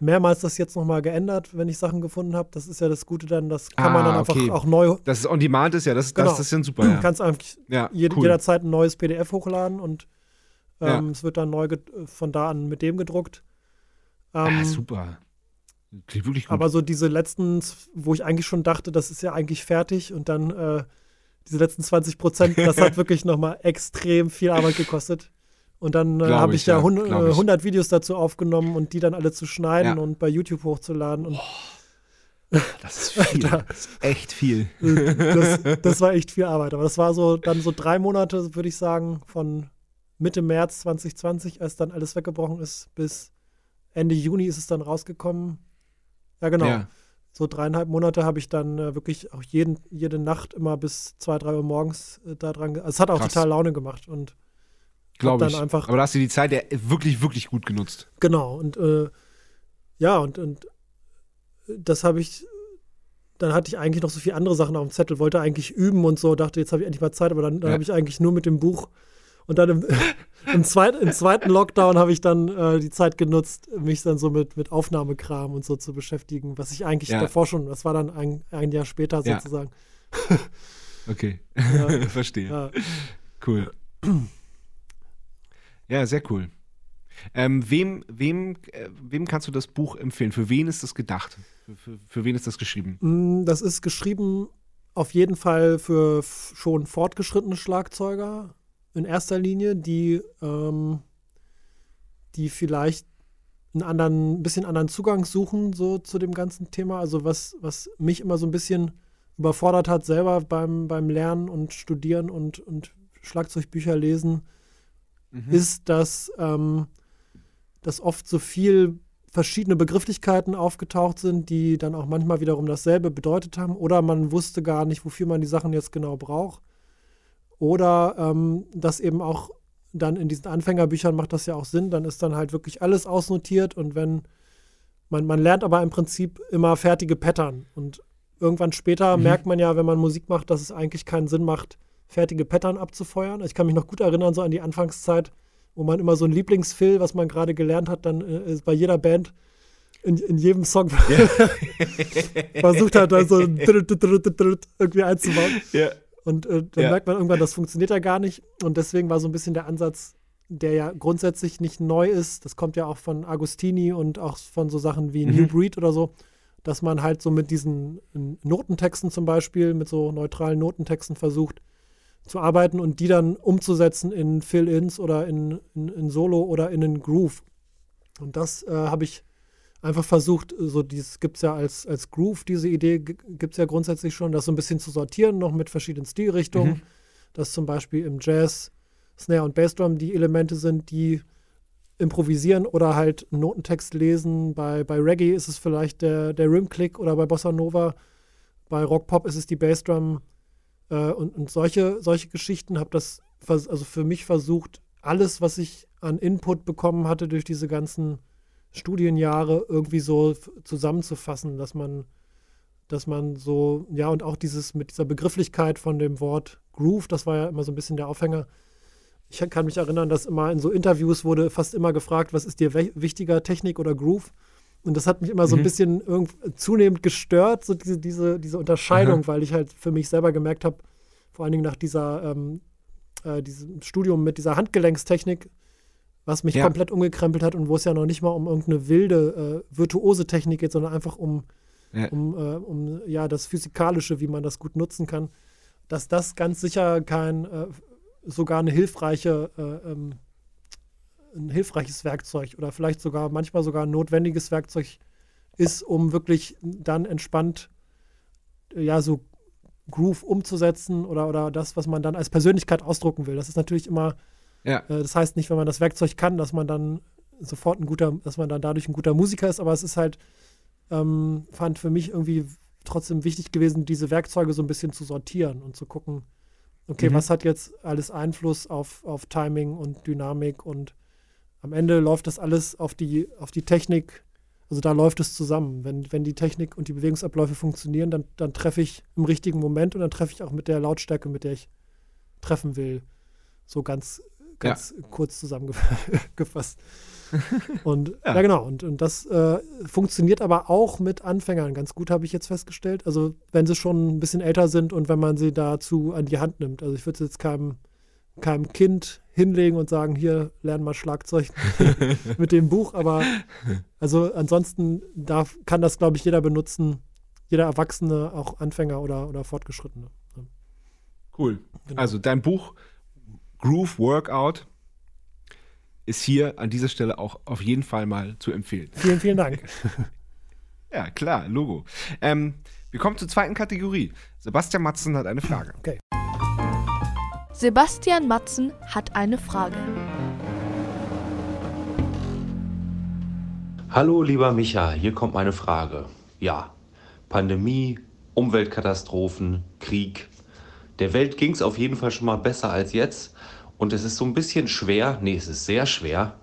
mehrmals das jetzt nochmal geändert, wenn ich Sachen gefunden habe. Das ist ja das Gute dann, das kann ah, man dann einfach okay. auch neu. Das ist on demand ist ja, das, genau. das, ist ja super. Ja. Du kannst einfach ja, jede, cool. jederzeit ein neues PDF hochladen und ähm, ja. es wird dann neu von da an mit dem gedruckt. Ähm, ja, super. Klingt wirklich gut. Aber so diese letzten, wo ich eigentlich schon dachte, das ist ja eigentlich fertig und dann äh, diese letzten 20 Prozent, das hat wirklich nochmal extrem viel Arbeit gekostet. Und dann äh, habe ich, ich, ja 100, ja, 100, Videos dazu aufgenommen und die dann alle zu schneiden ja. und bei YouTube hochzuladen. Und oh, das ist viel. da, das ist echt viel. Das, das, war echt viel Arbeit. Aber das war so dann so drei Monate, würde ich sagen, von Mitte März 2020, als dann alles weggebrochen ist, bis Ende Juni ist es dann rausgekommen. Ja, genau. Ja. So dreieinhalb Monate habe ich dann äh, wirklich auch jeden, jede Nacht immer bis zwei, drei Uhr morgens äh, da dran. Also es hat auch Krass. total Laune gemacht und glaube ich. Einfach, Aber da hast du die Zeit ja wirklich, wirklich gut genutzt. Genau und äh, ja und, und das habe ich. Dann hatte ich eigentlich noch so viele andere Sachen auf dem Zettel, wollte eigentlich üben und so, dachte, jetzt habe ich endlich mal Zeit, aber dann, dann ja. habe ich eigentlich nur mit dem Buch und dann im, im, zweit, im zweiten Lockdown habe ich dann äh, die Zeit genutzt, mich dann so mit, mit Aufnahmekram und so zu beschäftigen, was ich eigentlich ja. davor schon, das war dann ein, ein Jahr später sozusagen. Ja. okay, ja. verstehe. Cool. Ja, sehr cool. Ähm, wem, wem, äh, wem kannst du das Buch empfehlen? Für wen ist das gedacht? Für, für, für, wen ist das geschrieben? Mm, das ist geschrieben auf jeden Fall für schon fortgeschrittene Schlagzeuger, in erster Linie, die, ähm, die vielleicht einen anderen, ein bisschen anderen Zugang suchen so zu dem ganzen Thema. Also was, was mich immer so ein bisschen überfordert hat, selber beim, beim Lernen und Studieren und, und Schlagzeugbücher lesen, mhm. ist, dass, ähm, dass oft so viel verschiedene Begrifflichkeiten aufgetaucht sind, die dann auch manchmal wiederum dasselbe bedeutet haben oder man wusste gar nicht, wofür man die Sachen jetzt genau braucht. Oder ähm, dass eben auch dann in diesen Anfängerbüchern macht das ja auch Sinn, dann ist dann halt wirklich alles ausnotiert und wenn man, man lernt aber im Prinzip immer fertige Pattern und irgendwann später mhm. merkt man ja, wenn man Musik macht, dass es eigentlich keinen Sinn macht, fertige Pattern abzufeuern. Ich kann mich noch gut erinnern, so an die Anfangszeit, wo man immer so ein Lieblingsfill, was man gerade gelernt hat, dann äh, bei jeder Band in, in jedem Song ja. versucht hat, da so irgendwie einzubauen. Ja. Und äh, dann ja. merkt man irgendwann, das funktioniert ja gar nicht. Und deswegen war so ein bisschen der Ansatz, der ja grundsätzlich nicht neu ist. Das kommt ja auch von Agostini und auch von so Sachen wie mhm. New Breed oder so, dass man halt so mit diesen Notentexten zum Beispiel, mit so neutralen Notentexten versucht zu arbeiten und die dann umzusetzen in Fill-Ins oder in, in, in, Solo oder in einen Groove. Und das äh, habe ich einfach versucht, so dieses gibt es ja als, als Groove, diese Idee gibt es ja grundsätzlich schon, das so ein bisschen zu sortieren, noch mit verschiedenen Stilrichtungen. Mhm. Dass zum Beispiel im Jazz Snare und Bassdrum die Elemente sind, die improvisieren oder halt Notentext lesen. Bei, bei Reggae ist es vielleicht der, der Rim-Click oder bei Bossa Nova. Bei Rock-Pop ist es die Bassdrum. Äh, und, und solche, solche Geschichten habe das also für mich versucht, alles, was ich an Input bekommen hatte durch diese ganzen Studienjahre irgendwie so zusammenzufassen, dass man, dass man so, ja, und auch dieses mit dieser Begrifflichkeit von dem Wort Groove, das war ja immer so ein bisschen der Aufhänger. Ich kann mich erinnern, dass immer in so Interviews wurde fast immer gefragt, was ist dir wichtiger, Technik oder Groove? Und das hat mich immer so ein mhm. bisschen zunehmend gestört, so diese, diese, diese Unterscheidung, Aha. weil ich halt für mich selber gemerkt habe, vor allen Dingen nach dieser ähm, äh, diesem Studium mit dieser Handgelenkstechnik, was mich ja. komplett umgekrempelt hat und wo es ja noch nicht mal um irgendeine wilde, äh, virtuose Technik geht, sondern einfach um, ja. um, äh, um ja, das Physikalische, wie man das gut nutzen kann, dass das ganz sicher kein, äh, sogar eine hilfreiche, äh, ähm, ein hilfreiches Werkzeug oder vielleicht sogar manchmal sogar ein notwendiges Werkzeug ist, um wirklich dann entspannt ja so Groove umzusetzen oder, oder das, was man dann als Persönlichkeit ausdrucken will. Das ist natürlich immer, ja. äh, das heißt nicht, wenn man das Werkzeug kann, dass man dann sofort ein guter, dass man dann dadurch ein guter Musiker ist, aber es ist halt, ähm, fand für mich irgendwie trotzdem wichtig gewesen, diese Werkzeuge so ein bisschen zu sortieren und zu gucken, okay, mhm. was hat jetzt alles Einfluss auf, auf Timing und Dynamik und am Ende läuft das alles auf die, auf die Technik also da läuft es zusammen. Wenn, wenn die Technik und die Bewegungsabläufe funktionieren, dann, dann treffe ich im richtigen Moment und dann treffe ich auch mit der Lautstärke, mit der ich treffen will. So ganz, ganz ja. kurz zusammengefasst. und ja. ja, genau. Und, und das äh, funktioniert aber auch mit Anfängern ganz gut, habe ich jetzt festgestellt. Also wenn sie schon ein bisschen älter sind und wenn man sie dazu an die Hand nimmt. Also ich würde es jetzt keinem, keinem Kind hinlegen und sagen, hier, lern mal Schlagzeug mit dem Buch. Aber also ansonsten darf, kann das, glaube ich, jeder benutzen. Jeder Erwachsene, auch Anfänger oder, oder Fortgeschrittene. Cool. Genau. Also dein Buch Groove Workout ist hier an dieser Stelle auch auf jeden Fall mal zu empfehlen. Vielen, vielen Dank. ja, klar, Logo. Ähm, wir kommen zur zweiten Kategorie. Sebastian Matzen hat eine Frage. Okay. Sebastian Matzen hat eine Frage. Hallo lieber Micha, hier kommt meine Frage. Ja, Pandemie, Umweltkatastrophen, Krieg. Der Welt ging es auf jeden Fall schon mal besser als jetzt und es ist so ein bisschen schwer, nee, es ist sehr schwer,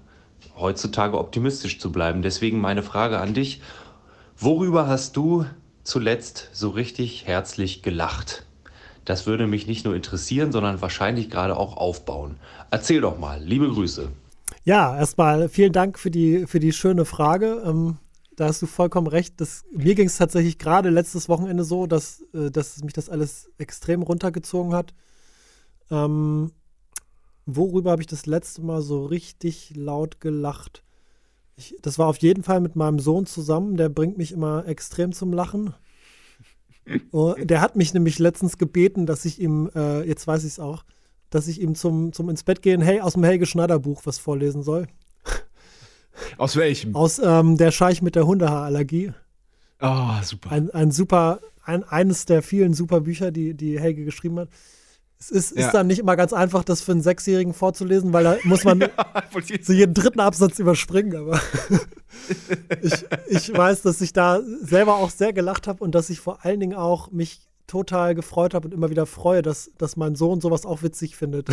heutzutage optimistisch zu bleiben. Deswegen meine Frage an dich, worüber hast du zuletzt so richtig herzlich gelacht? Das würde mich nicht nur interessieren, sondern wahrscheinlich gerade auch aufbauen. Erzähl doch mal. Liebe Grüße. Ja, erstmal vielen Dank für die, für die schöne Frage. Ähm, da hast du vollkommen recht. Das, mir ging es tatsächlich gerade letztes Wochenende so, dass, äh, dass mich das alles extrem runtergezogen hat. Ähm, worüber habe ich das letzte Mal so richtig laut gelacht? Ich, das war auf jeden Fall mit meinem Sohn zusammen. Der bringt mich immer extrem zum Lachen. Oh, der hat mich nämlich letztens gebeten, dass ich ihm, äh, jetzt weiß ich es auch, dass ich ihm zum, zum ins Bett gehen, hey, aus dem Helge Schneider Buch was vorlesen soll. Aus welchem? Aus ähm, Der Scheich mit der Hundehaarallergie. Ah, oh, super. Ein, ein super, ein, eines der vielen super Bücher, die, die Helge geschrieben hat. Es ist, ja. ist dann nicht immer ganz einfach, das für einen Sechsjährigen vorzulesen, weil da muss man so jeden dritten Absatz überspringen. Aber ich, ich weiß, dass ich da selber auch sehr gelacht habe und dass ich vor allen Dingen auch mich total gefreut habe und immer wieder freue, dass, dass mein Sohn sowas auch witzig findet.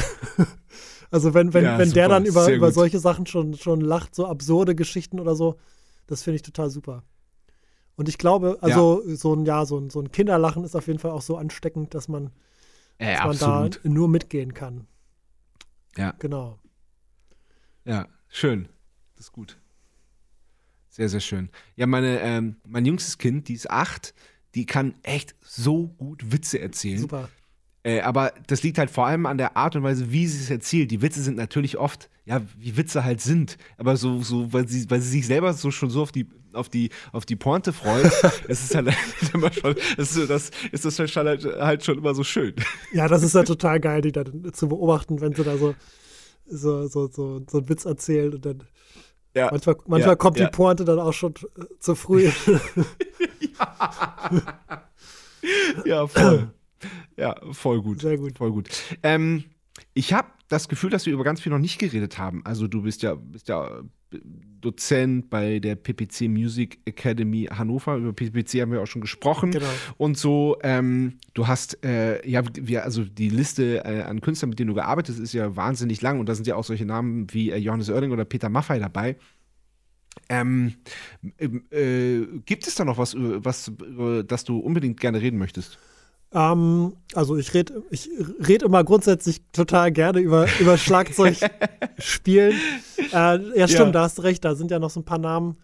also wenn, wenn, ja, wenn der dann über, über solche Sachen schon, schon lacht, so absurde Geschichten oder so, das finde ich total super. Und ich glaube, also ja. so ein, ja, so ein, so ein Kinderlachen ist auf jeden Fall auch so ansteckend, dass man äh, dass man absolut. da nur mitgehen kann. Ja. Genau. Ja, schön. Das ist gut. Sehr, sehr schön. Ja, meine, ähm, mein jüngstes Kind, die ist acht, die kann echt so gut Witze erzählen. Super. Äh, aber das liegt halt vor allem an der Art und Weise, wie sie es erzählt. Die Witze sind natürlich oft, ja, wie Witze halt sind. Aber so, so weil, sie, weil sie sich selber so schon so auf die, auf die, auf die Pointe freut, es ist halt immer schon, ist das, ist das halt, halt schon immer so schön. Ja, das ist ja total geil, die dann zu beobachten, wenn sie da so, so, so, so, so einen Witz erzählt und dann. Ja, manchmal manchmal ja, kommt ja. die Pointe dann auch schon zu früh. ja. ja, voll. Ja, voll gut. Sehr gut. Voll gut. Ähm, ich habe das Gefühl, dass wir über ganz viel noch nicht geredet haben. Also du bist ja, bist ja Dozent bei der PPC Music Academy Hannover. Über PPC haben wir auch schon gesprochen. Genau. Und so, ähm, du hast, äh, ja, wir, also die Liste äh, an Künstlern, mit denen du gearbeitet hast, ist ja wahnsinnig lang. Und da sind ja auch solche Namen wie äh, Johannes Oerling oder Peter Maffei dabei. Ähm, äh, gibt es da noch was, was, über das du unbedingt gerne reden möchtest? Ähm, also ich rede ich red immer grundsätzlich total gerne über, über Schlagzeug spielen. Äh, ja, stimmt, ja. da hast du recht. Da sind ja noch so ein paar Namen,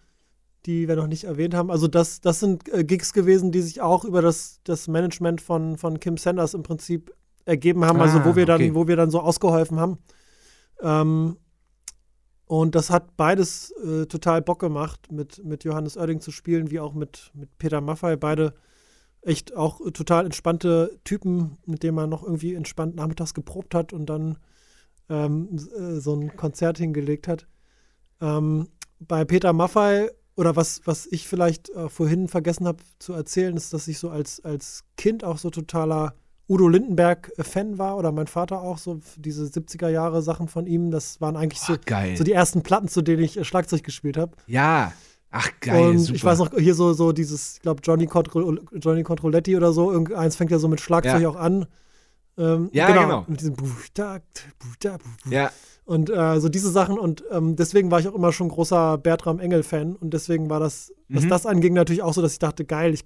die wir noch nicht erwähnt haben. Also das, das sind äh, Gigs gewesen, die sich auch über das, das Management von, von Kim Sanders im Prinzip ergeben haben, also wo wir dann, okay. wo wir dann so ausgeholfen haben. Ähm, und das hat beides äh, total Bock gemacht, mit, mit Johannes Oerding zu spielen, wie auch mit, mit Peter Maffei. Beide echt auch total entspannte Typen, mit denen man noch irgendwie entspannt nachmittags geprobt hat und dann ähm, äh, so ein Konzert hingelegt hat. Ähm, bei Peter Maffei, oder was, was ich vielleicht äh, vorhin vergessen habe zu erzählen, ist, dass ich so als, als Kind auch so totaler Udo Lindenberg-Fan war oder mein Vater auch, so diese 70er Jahre Sachen von ihm. Das waren eigentlich so, so die ersten Platten, zu denen ich äh, Schlagzeug gespielt habe. Ja. Ach, geil. Und super. ich weiß noch, hier so, so dieses, ich glaube, Johnny, Contro Johnny Controletti oder so, irgendeins fängt ja so mit Schlagzeug ja. auch an. Ähm, ja, genau. genau. Mit diesem Buchta, Buchta, Buchta. Ja. Und äh, so diese Sachen. Und ähm, deswegen war ich auch immer schon großer Bertram Engel-Fan. Und deswegen war das, mhm. was das anging, natürlich auch so, dass ich dachte, geil, ich,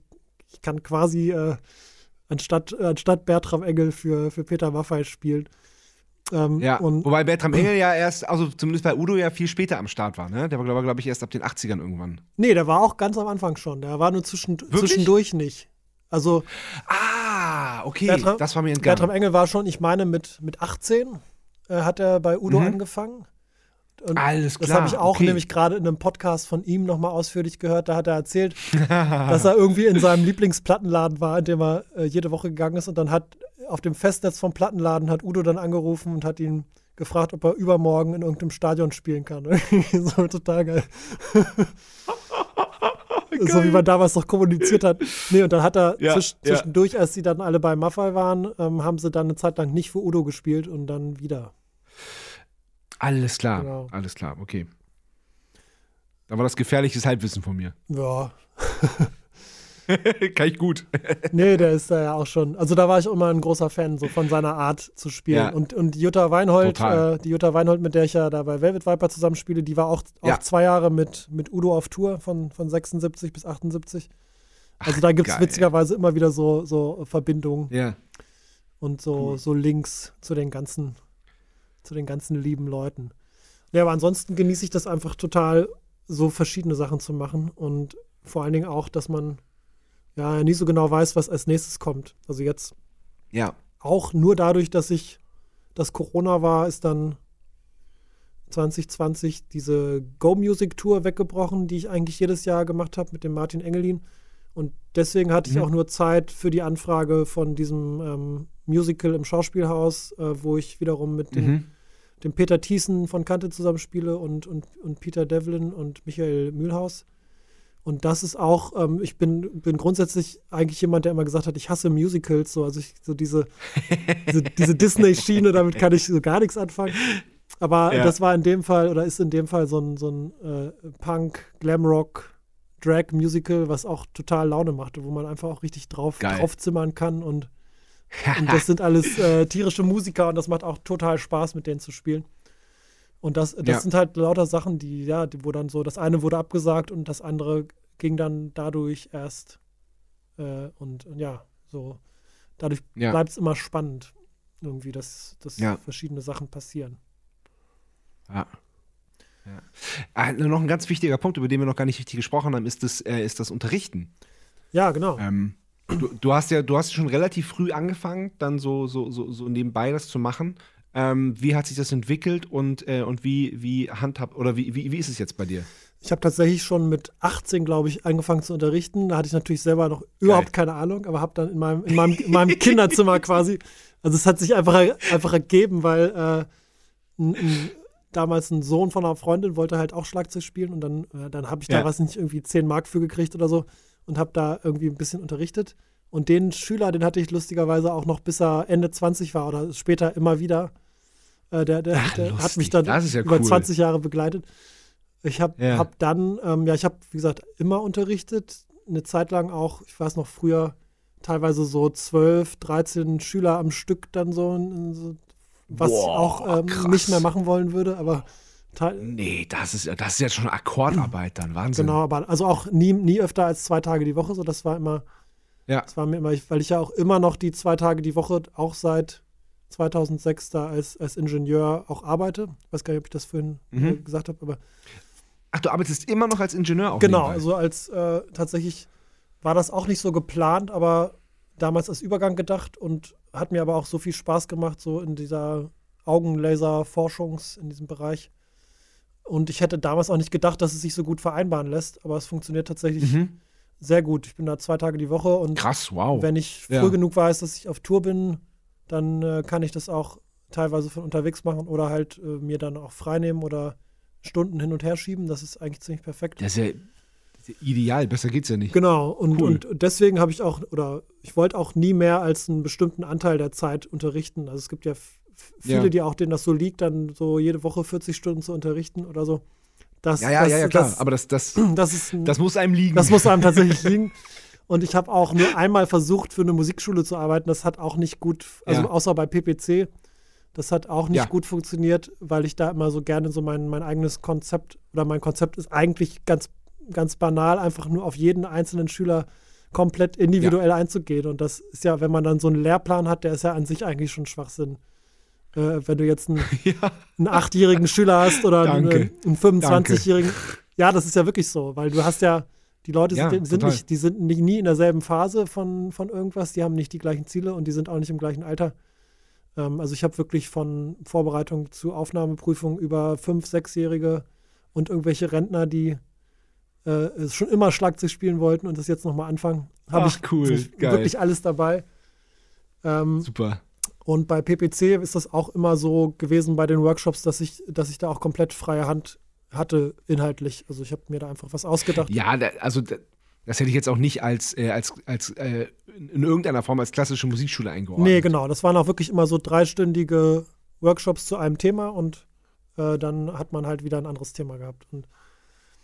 ich kann quasi äh, anstatt, äh, anstatt Bertram Engel für, für Peter Maffay spielen. Ähm, ja, wobei Bertram Engel ja erst, also zumindest bei Udo ja viel später am Start war, ne? Der war, glaube glaub ich, erst ab den 80ern irgendwann. Nee, der war auch ganz am Anfang schon. Der war nur zwischen, zwischendurch nicht. Also. Ah, okay, Bertram, das war mir entgangen. Bertram Engel war schon, ich meine, mit, mit 18 äh, hat er bei Udo mhm. angefangen. Und Alles klar. Das habe ich auch okay. nämlich gerade in einem Podcast von ihm nochmal ausführlich gehört. Da hat er erzählt, dass er irgendwie in seinem Lieblingsplattenladen war, in dem er äh, jede Woche gegangen ist. Und dann hat auf dem Festnetz vom Plattenladen hat Udo dann angerufen und hat ihn gefragt, ob er übermorgen in irgendeinem Stadion spielen kann. so total geil. geil. So wie man damals noch kommuniziert hat. Nee, und dann hat er ja, zwisch zwischendurch, als sie dann alle bei Maffei waren, ähm, haben sie dann eine Zeit lang nicht für Udo gespielt und dann wieder. Alles klar, genau. alles klar, okay. Da war das gefährliches Halbwissen von mir. Ja. Kann ich gut. nee, der ist da ja auch schon. Also da war ich immer ein großer Fan, so von seiner Art zu spielen. Ja. Und, und Jutta Weinhold, äh, die Jutta Weinhold, mit der ich ja da bei Velvet Viper zusammenspiele, die war auch, auch ja. zwei Jahre mit, mit Udo auf Tour von, von 76 bis 78. Also Ach, da gibt es witzigerweise immer wieder so, so Verbindungen. Ja. Und so, cool. so Links zu den ganzen, zu den ganzen lieben Leuten. Ja, aber ansonsten genieße ich das einfach total, so verschiedene Sachen zu machen und vor allen Dingen auch, dass man ja nie so genau weiß, was als nächstes kommt. Also jetzt ja. auch nur dadurch, dass ich, dass Corona war, ist dann 2020 diese Go Music Tour weggebrochen, die ich eigentlich jedes Jahr gemacht habe mit dem Martin Engelin. Und deswegen hatte mhm. ich auch nur Zeit für die Anfrage von diesem ähm, Musical im Schauspielhaus, äh, wo ich wiederum mit den, mhm. Dem Peter Thiessen von Kante zusammenspiele und, und, und Peter Devlin und Michael Mühlhaus. Und das ist auch, ähm, ich bin, bin grundsätzlich eigentlich jemand, der immer gesagt hat, ich hasse Musicals, so, also ich, so diese, diese, diese Disney-Schiene, damit kann ich so gar nichts anfangen. Aber ja. das war in dem Fall, oder ist in dem Fall so ein, so ein äh, Punk, Glamrock, Drag-Musical, was auch total Laune machte, wo man einfach auch richtig drauf, draufzimmern kann und, und das sind alles äh, tierische Musiker und das macht auch total Spaß, mit denen zu spielen. Und das, das ja. sind halt lauter Sachen, die, ja, die, wo dann so, das eine wurde abgesagt und das andere ging dann dadurch erst. Äh, und, und, ja, so, dadurch ja. bleibt es immer spannend, irgendwie, dass, dass ja. verschiedene Sachen passieren. Ja. Ja. Ah, noch ein ganz wichtiger Punkt, über den wir noch gar nicht richtig gesprochen haben, ist das, äh, ist das Unterrichten. Ja, genau. Ähm, du, du, hast ja, du hast schon relativ früh angefangen, dann so, so, so, so nebenbei das zu machen. Ähm, wie hat sich das entwickelt und, äh, und wie, wie handhabt oder wie, wie, wie ist es jetzt bei dir? Ich habe tatsächlich schon mit 18, glaube ich, angefangen zu unterrichten. Da hatte ich natürlich selber noch überhaupt keine Ahnung, aber habe dann in meinem, in meinem, in meinem Kinderzimmer quasi, also es hat sich einfach, einfach ergeben, weil äh, ein, ein, damals ein Sohn von einer Freundin wollte halt auch Schlagzeug spielen und dann, äh, dann habe ich da ja. was nicht irgendwie 10 Mark für gekriegt oder so und habe da irgendwie ein bisschen unterrichtet. Und den Schüler, den hatte ich lustigerweise auch noch bis er Ende 20 war oder später immer wieder. Äh, der der, der hat mich dann ja über cool. 20 Jahre begleitet. Ich habe ja. hab dann, ähm, ja, ich habe, wie gesagt, immer unterrichtet. Eine Zeit lang auch, ich weiß noch früher, teilweise so 12, 13 Schüler am Stück dann so, so was Boah, ich auch ähm, nicht mehr machen wollen würde, aber Nee, das ist, das ist jetzt schon Akkordarbeit dann, Wahnsinn. Genau, aber also auch nie, nie öfter als zwei Tage die Woche, so das war immer, ja. das war mir immer, weil ich ja auch immer noch die zwei Tage die Woche auch seit 2006 da als, als Ingenieur auch arbeite. Ich weiß gar nicht, ob ich das vorhin mhm. Gesagt habe, aber. Ach, du arbeitest immer noch als Ingenieur auch? Genau, nebenbei. also als äh, tatsächlich war das auch nicht so geplant, aber damals als Übergang gedacht und hat mir aber auch so viel Spaß gemacht, so in dieser Augenlaser-Forschungs, in diesem Bereich. Und ich hätte damals auch nicht gedacht, dass es sich so gut vereinbaren lässt, aber es funktioniert tatsächlich mhm. sehr gut. Ich bin da zwei Tage die Woche und Krass, wow. wenn ich früh ja. genug weiß, dass ich auf Tour bin, dann äh, kann ich das auch teilweise von unterwegs machen oder halt äh, mir dann auch freinehmen oder Stunden hin und her schieben. Das ist eigentlich ziemlich perfekt. Das ist ja, das ist ja ideal, besser geht's ja nicht. Genau, und, cool. und deswegen habe ich auch, oder ich wollte auch nie mehr als einen bestimmten Anteil der Zeit unterrichten. Also es gibt ja viele, ja. die auch denen das so liegt, dann so jede Woche 40 Stunden zu unterrichten oder so. Das, ja, ja, das, ja, ja, klar. Das, aber das, das, das, ist ein, das muss einem liegen. Das muss einem tatsächlich liegen. Und ich habe auch nur einmal versucht, für eine Musikschule zu arbeiten. Das hat auch nicht gut, also ja. außer bei PPC, das hat auch nicht ja. gut funktioniert, weil ich da immer so gerne so mein, mein eigenes Konzept oder mein Konzept ist eigentlich ganz, ganz banal, einfach nur auf jeden einzelnen Schüler komplett individuell ja. einzugehen. Und das ist ja, wenn man dann so einen Lehrplan hat, der ist ja an sich eigentlich schon Schwachsinn. Äh, wenn du jetzt einen, ja. einen achtjährigen Schüler hast oder einen, einen 25-jährigen. Ja, das ist ja wirklich so, weil du hast ja, die Leute ja, sind, sind nicht, die sind nicht, nie in derselben Phase von, von irgendwas, die haben nicht die gleichen Ziele und die sind auch nicht im gleichen Alter. Ähm, also ich habe wirklich von Vorbereitung zu Aufnahmeprüfung über fünf, sechsjährige und irgendwelche Rentner, die äh, schon immer Schlagzeug spielen wollten und das jetzt nochmal anfangen. Habe ich cool, wirklich alles dabei. Ähm, Super. Und bei PPC ist das auch immer so gewesen bei den Workshops, dass ich, dass ich da auch komplett freie Hand hatte inhaltlich. Also ich habe mir da einfach was ausgedacht. Ja, da, also da, das hätte ich jetzt auch nicht als, äh, als, als äh, in irgendeiner Form als klassische Musikschule eingeordnet. Nee, genau. Das waren auch wirklich immer so dreistündige Workshops zu einem Thema und äh, dann hat man halt wieder ein anderes Thema gehabt. Und,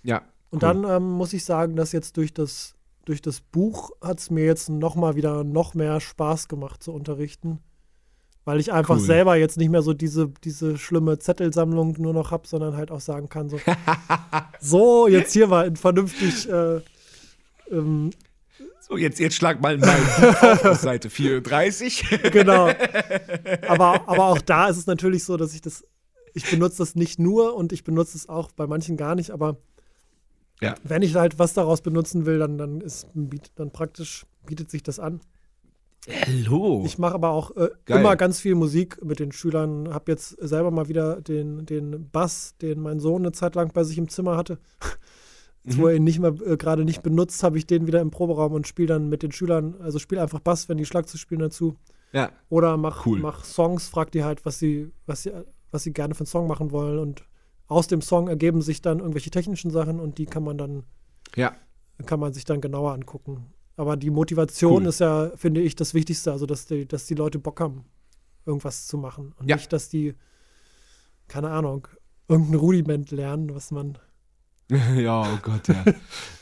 ja. Und dann ähm, muss ich sagen, dass jetzt durch das, durch das Buch hat es mir jetzt nochmal wieder noch mehr Spaß gemacht zu unterrichten. Weil ich einfach cool. selber jetzt nicht mehr so diese, diese schlimme Zettelsammlung nur noch habe, sondern halt auch sagen kann, so, so jetzt hier mal vernünftig äh, ähm, so, jetzt, jetzt schlag mal mein Buch auf Seite 34. genau. Aber, aber auch da ist es natürlich so, dass ich das, ich benutze das nicht nur und ich benutze es auch bei manchen gar nicht, aber ja. wenn ich halt was daraus benutzen will, dann, dann ist dann praktisch bietet sich das an. Hallo. Ich mache aber auch äh, immer ganz viel Musik mit den Schülern. Habe jetzt selber mal wieder den, den Bass, den mein Sohn eine Zeit lang bei sich im Zimmer hatte. Jetzt, mhm. wo er ihn nicht mehr äh, gerade nicht benutzt, habe ich den wieder im Proberaum und spiele dann mit den Schülern, also spiele einfach Bass, wenn die Schlagzeug spielen dazu. Ja. Oder mach, cool. mach Songs, frag die halt, was sie, was sie, was sie gerne für einen Song machen wollen. Und aus dem Song ergeben sich dann irgendwelche technischen Sachen und die kann man dann, ja. kann man sich dann genauer angucken. Aber die Motivation cool. ist ja, finde ich, das Wichtigste, also dass die, dass die Leute Bock haben, irgendwas zu machen. Und ja. nicht, dass die, keine Ahnung, irgendein Rudiment lernen, was man ja, oh Gott, ja.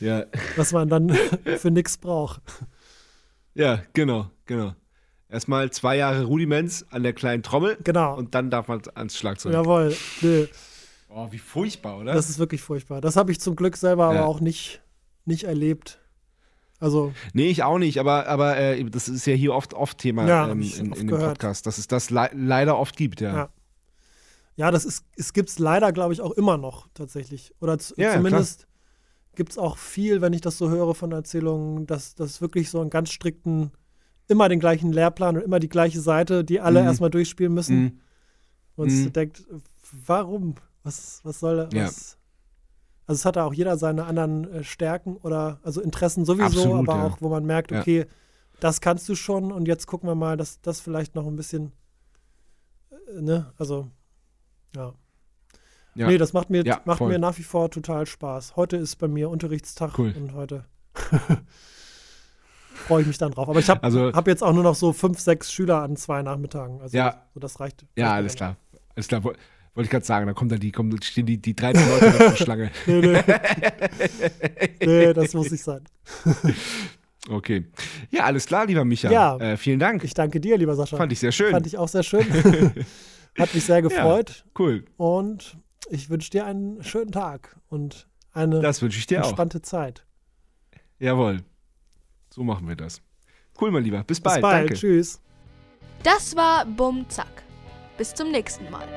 ja. Was man dann für nichts braucht. Ja, genau, genau. Erstmal zwei Jahre Rudiments an der kleinen Trommel. Genau. Und dann darf man ans Schlagzeug. Jawohl. Nee. Oh, wie furchtbar, oder? Das ist wirklich furchtbar. Das habe ich zum Glück selber ja. aber auch nicht, nicht erlebt. Also. Nee, ich auch nicht, aber, aber äh, das ist ja hier oft, oft Thema ja, ähm, in, in dem Podcast, dass es das le leider oft gibt, ja. ja. Ja, das ist, es gibt es leider, glaube ich, auch immer noch tatsächlich. Oder ja, zumindest gibt es auch viel, wenn ich das so höre von Erzählungen, dass das wirklich so einen ganz strikten, immer den gleichen Lehrplan und immer die gleiche Seite, die alle mhm. erstmal durchspielen müssen. Mhm. Und mhm. denkt, warum? Was, was soll das? Ja. Also es hat da auch jeder seine anderen äh, Stärken oder also Interessen sowieso, Absolut, aber ja. auch, wo man merkt, okay, ja. das kannst du schon und jetzt gucken wir mal, dass das vielleicht noch ein bisschen, äh, ne, also ja. ja. Nee, das macht mir, ja, macht mir nach wie vor total Spaß. Heute ist bei mir Unterrichtstag cool. und heute freue ich mich dann drauf. Aber ich habe also, hab jetzt auch nur noch so fünf, sechs Schüler an zwei Nachmittagen. Also ja. so das reicht. Ja, alles klar. Alles klar. Wollte ich gerade sagen, da kommt dann die, kommen, stehen die, die 13 Leute auf der Schlange. nee, nee. nee, das muss nicht sein. Okay. Ja, alles klar, lieber Micha. Ja. Äh, vielen Dank. Ich danke dir, lieber Sascha. Fand ich sehr schön. Fand ich auch sehr schön. Hat mich sehr gefreut. Ja, cool. Und ich wünsche dir einen schönen Tag und eine das ich dir entspannte auch. Zeit. Jawohl. So machen wir das. Cool, mein Lieber. Bis bald. Bis bald. Danke. Tschüss. Das war Bum Zack. Bis zum nächsten Mal.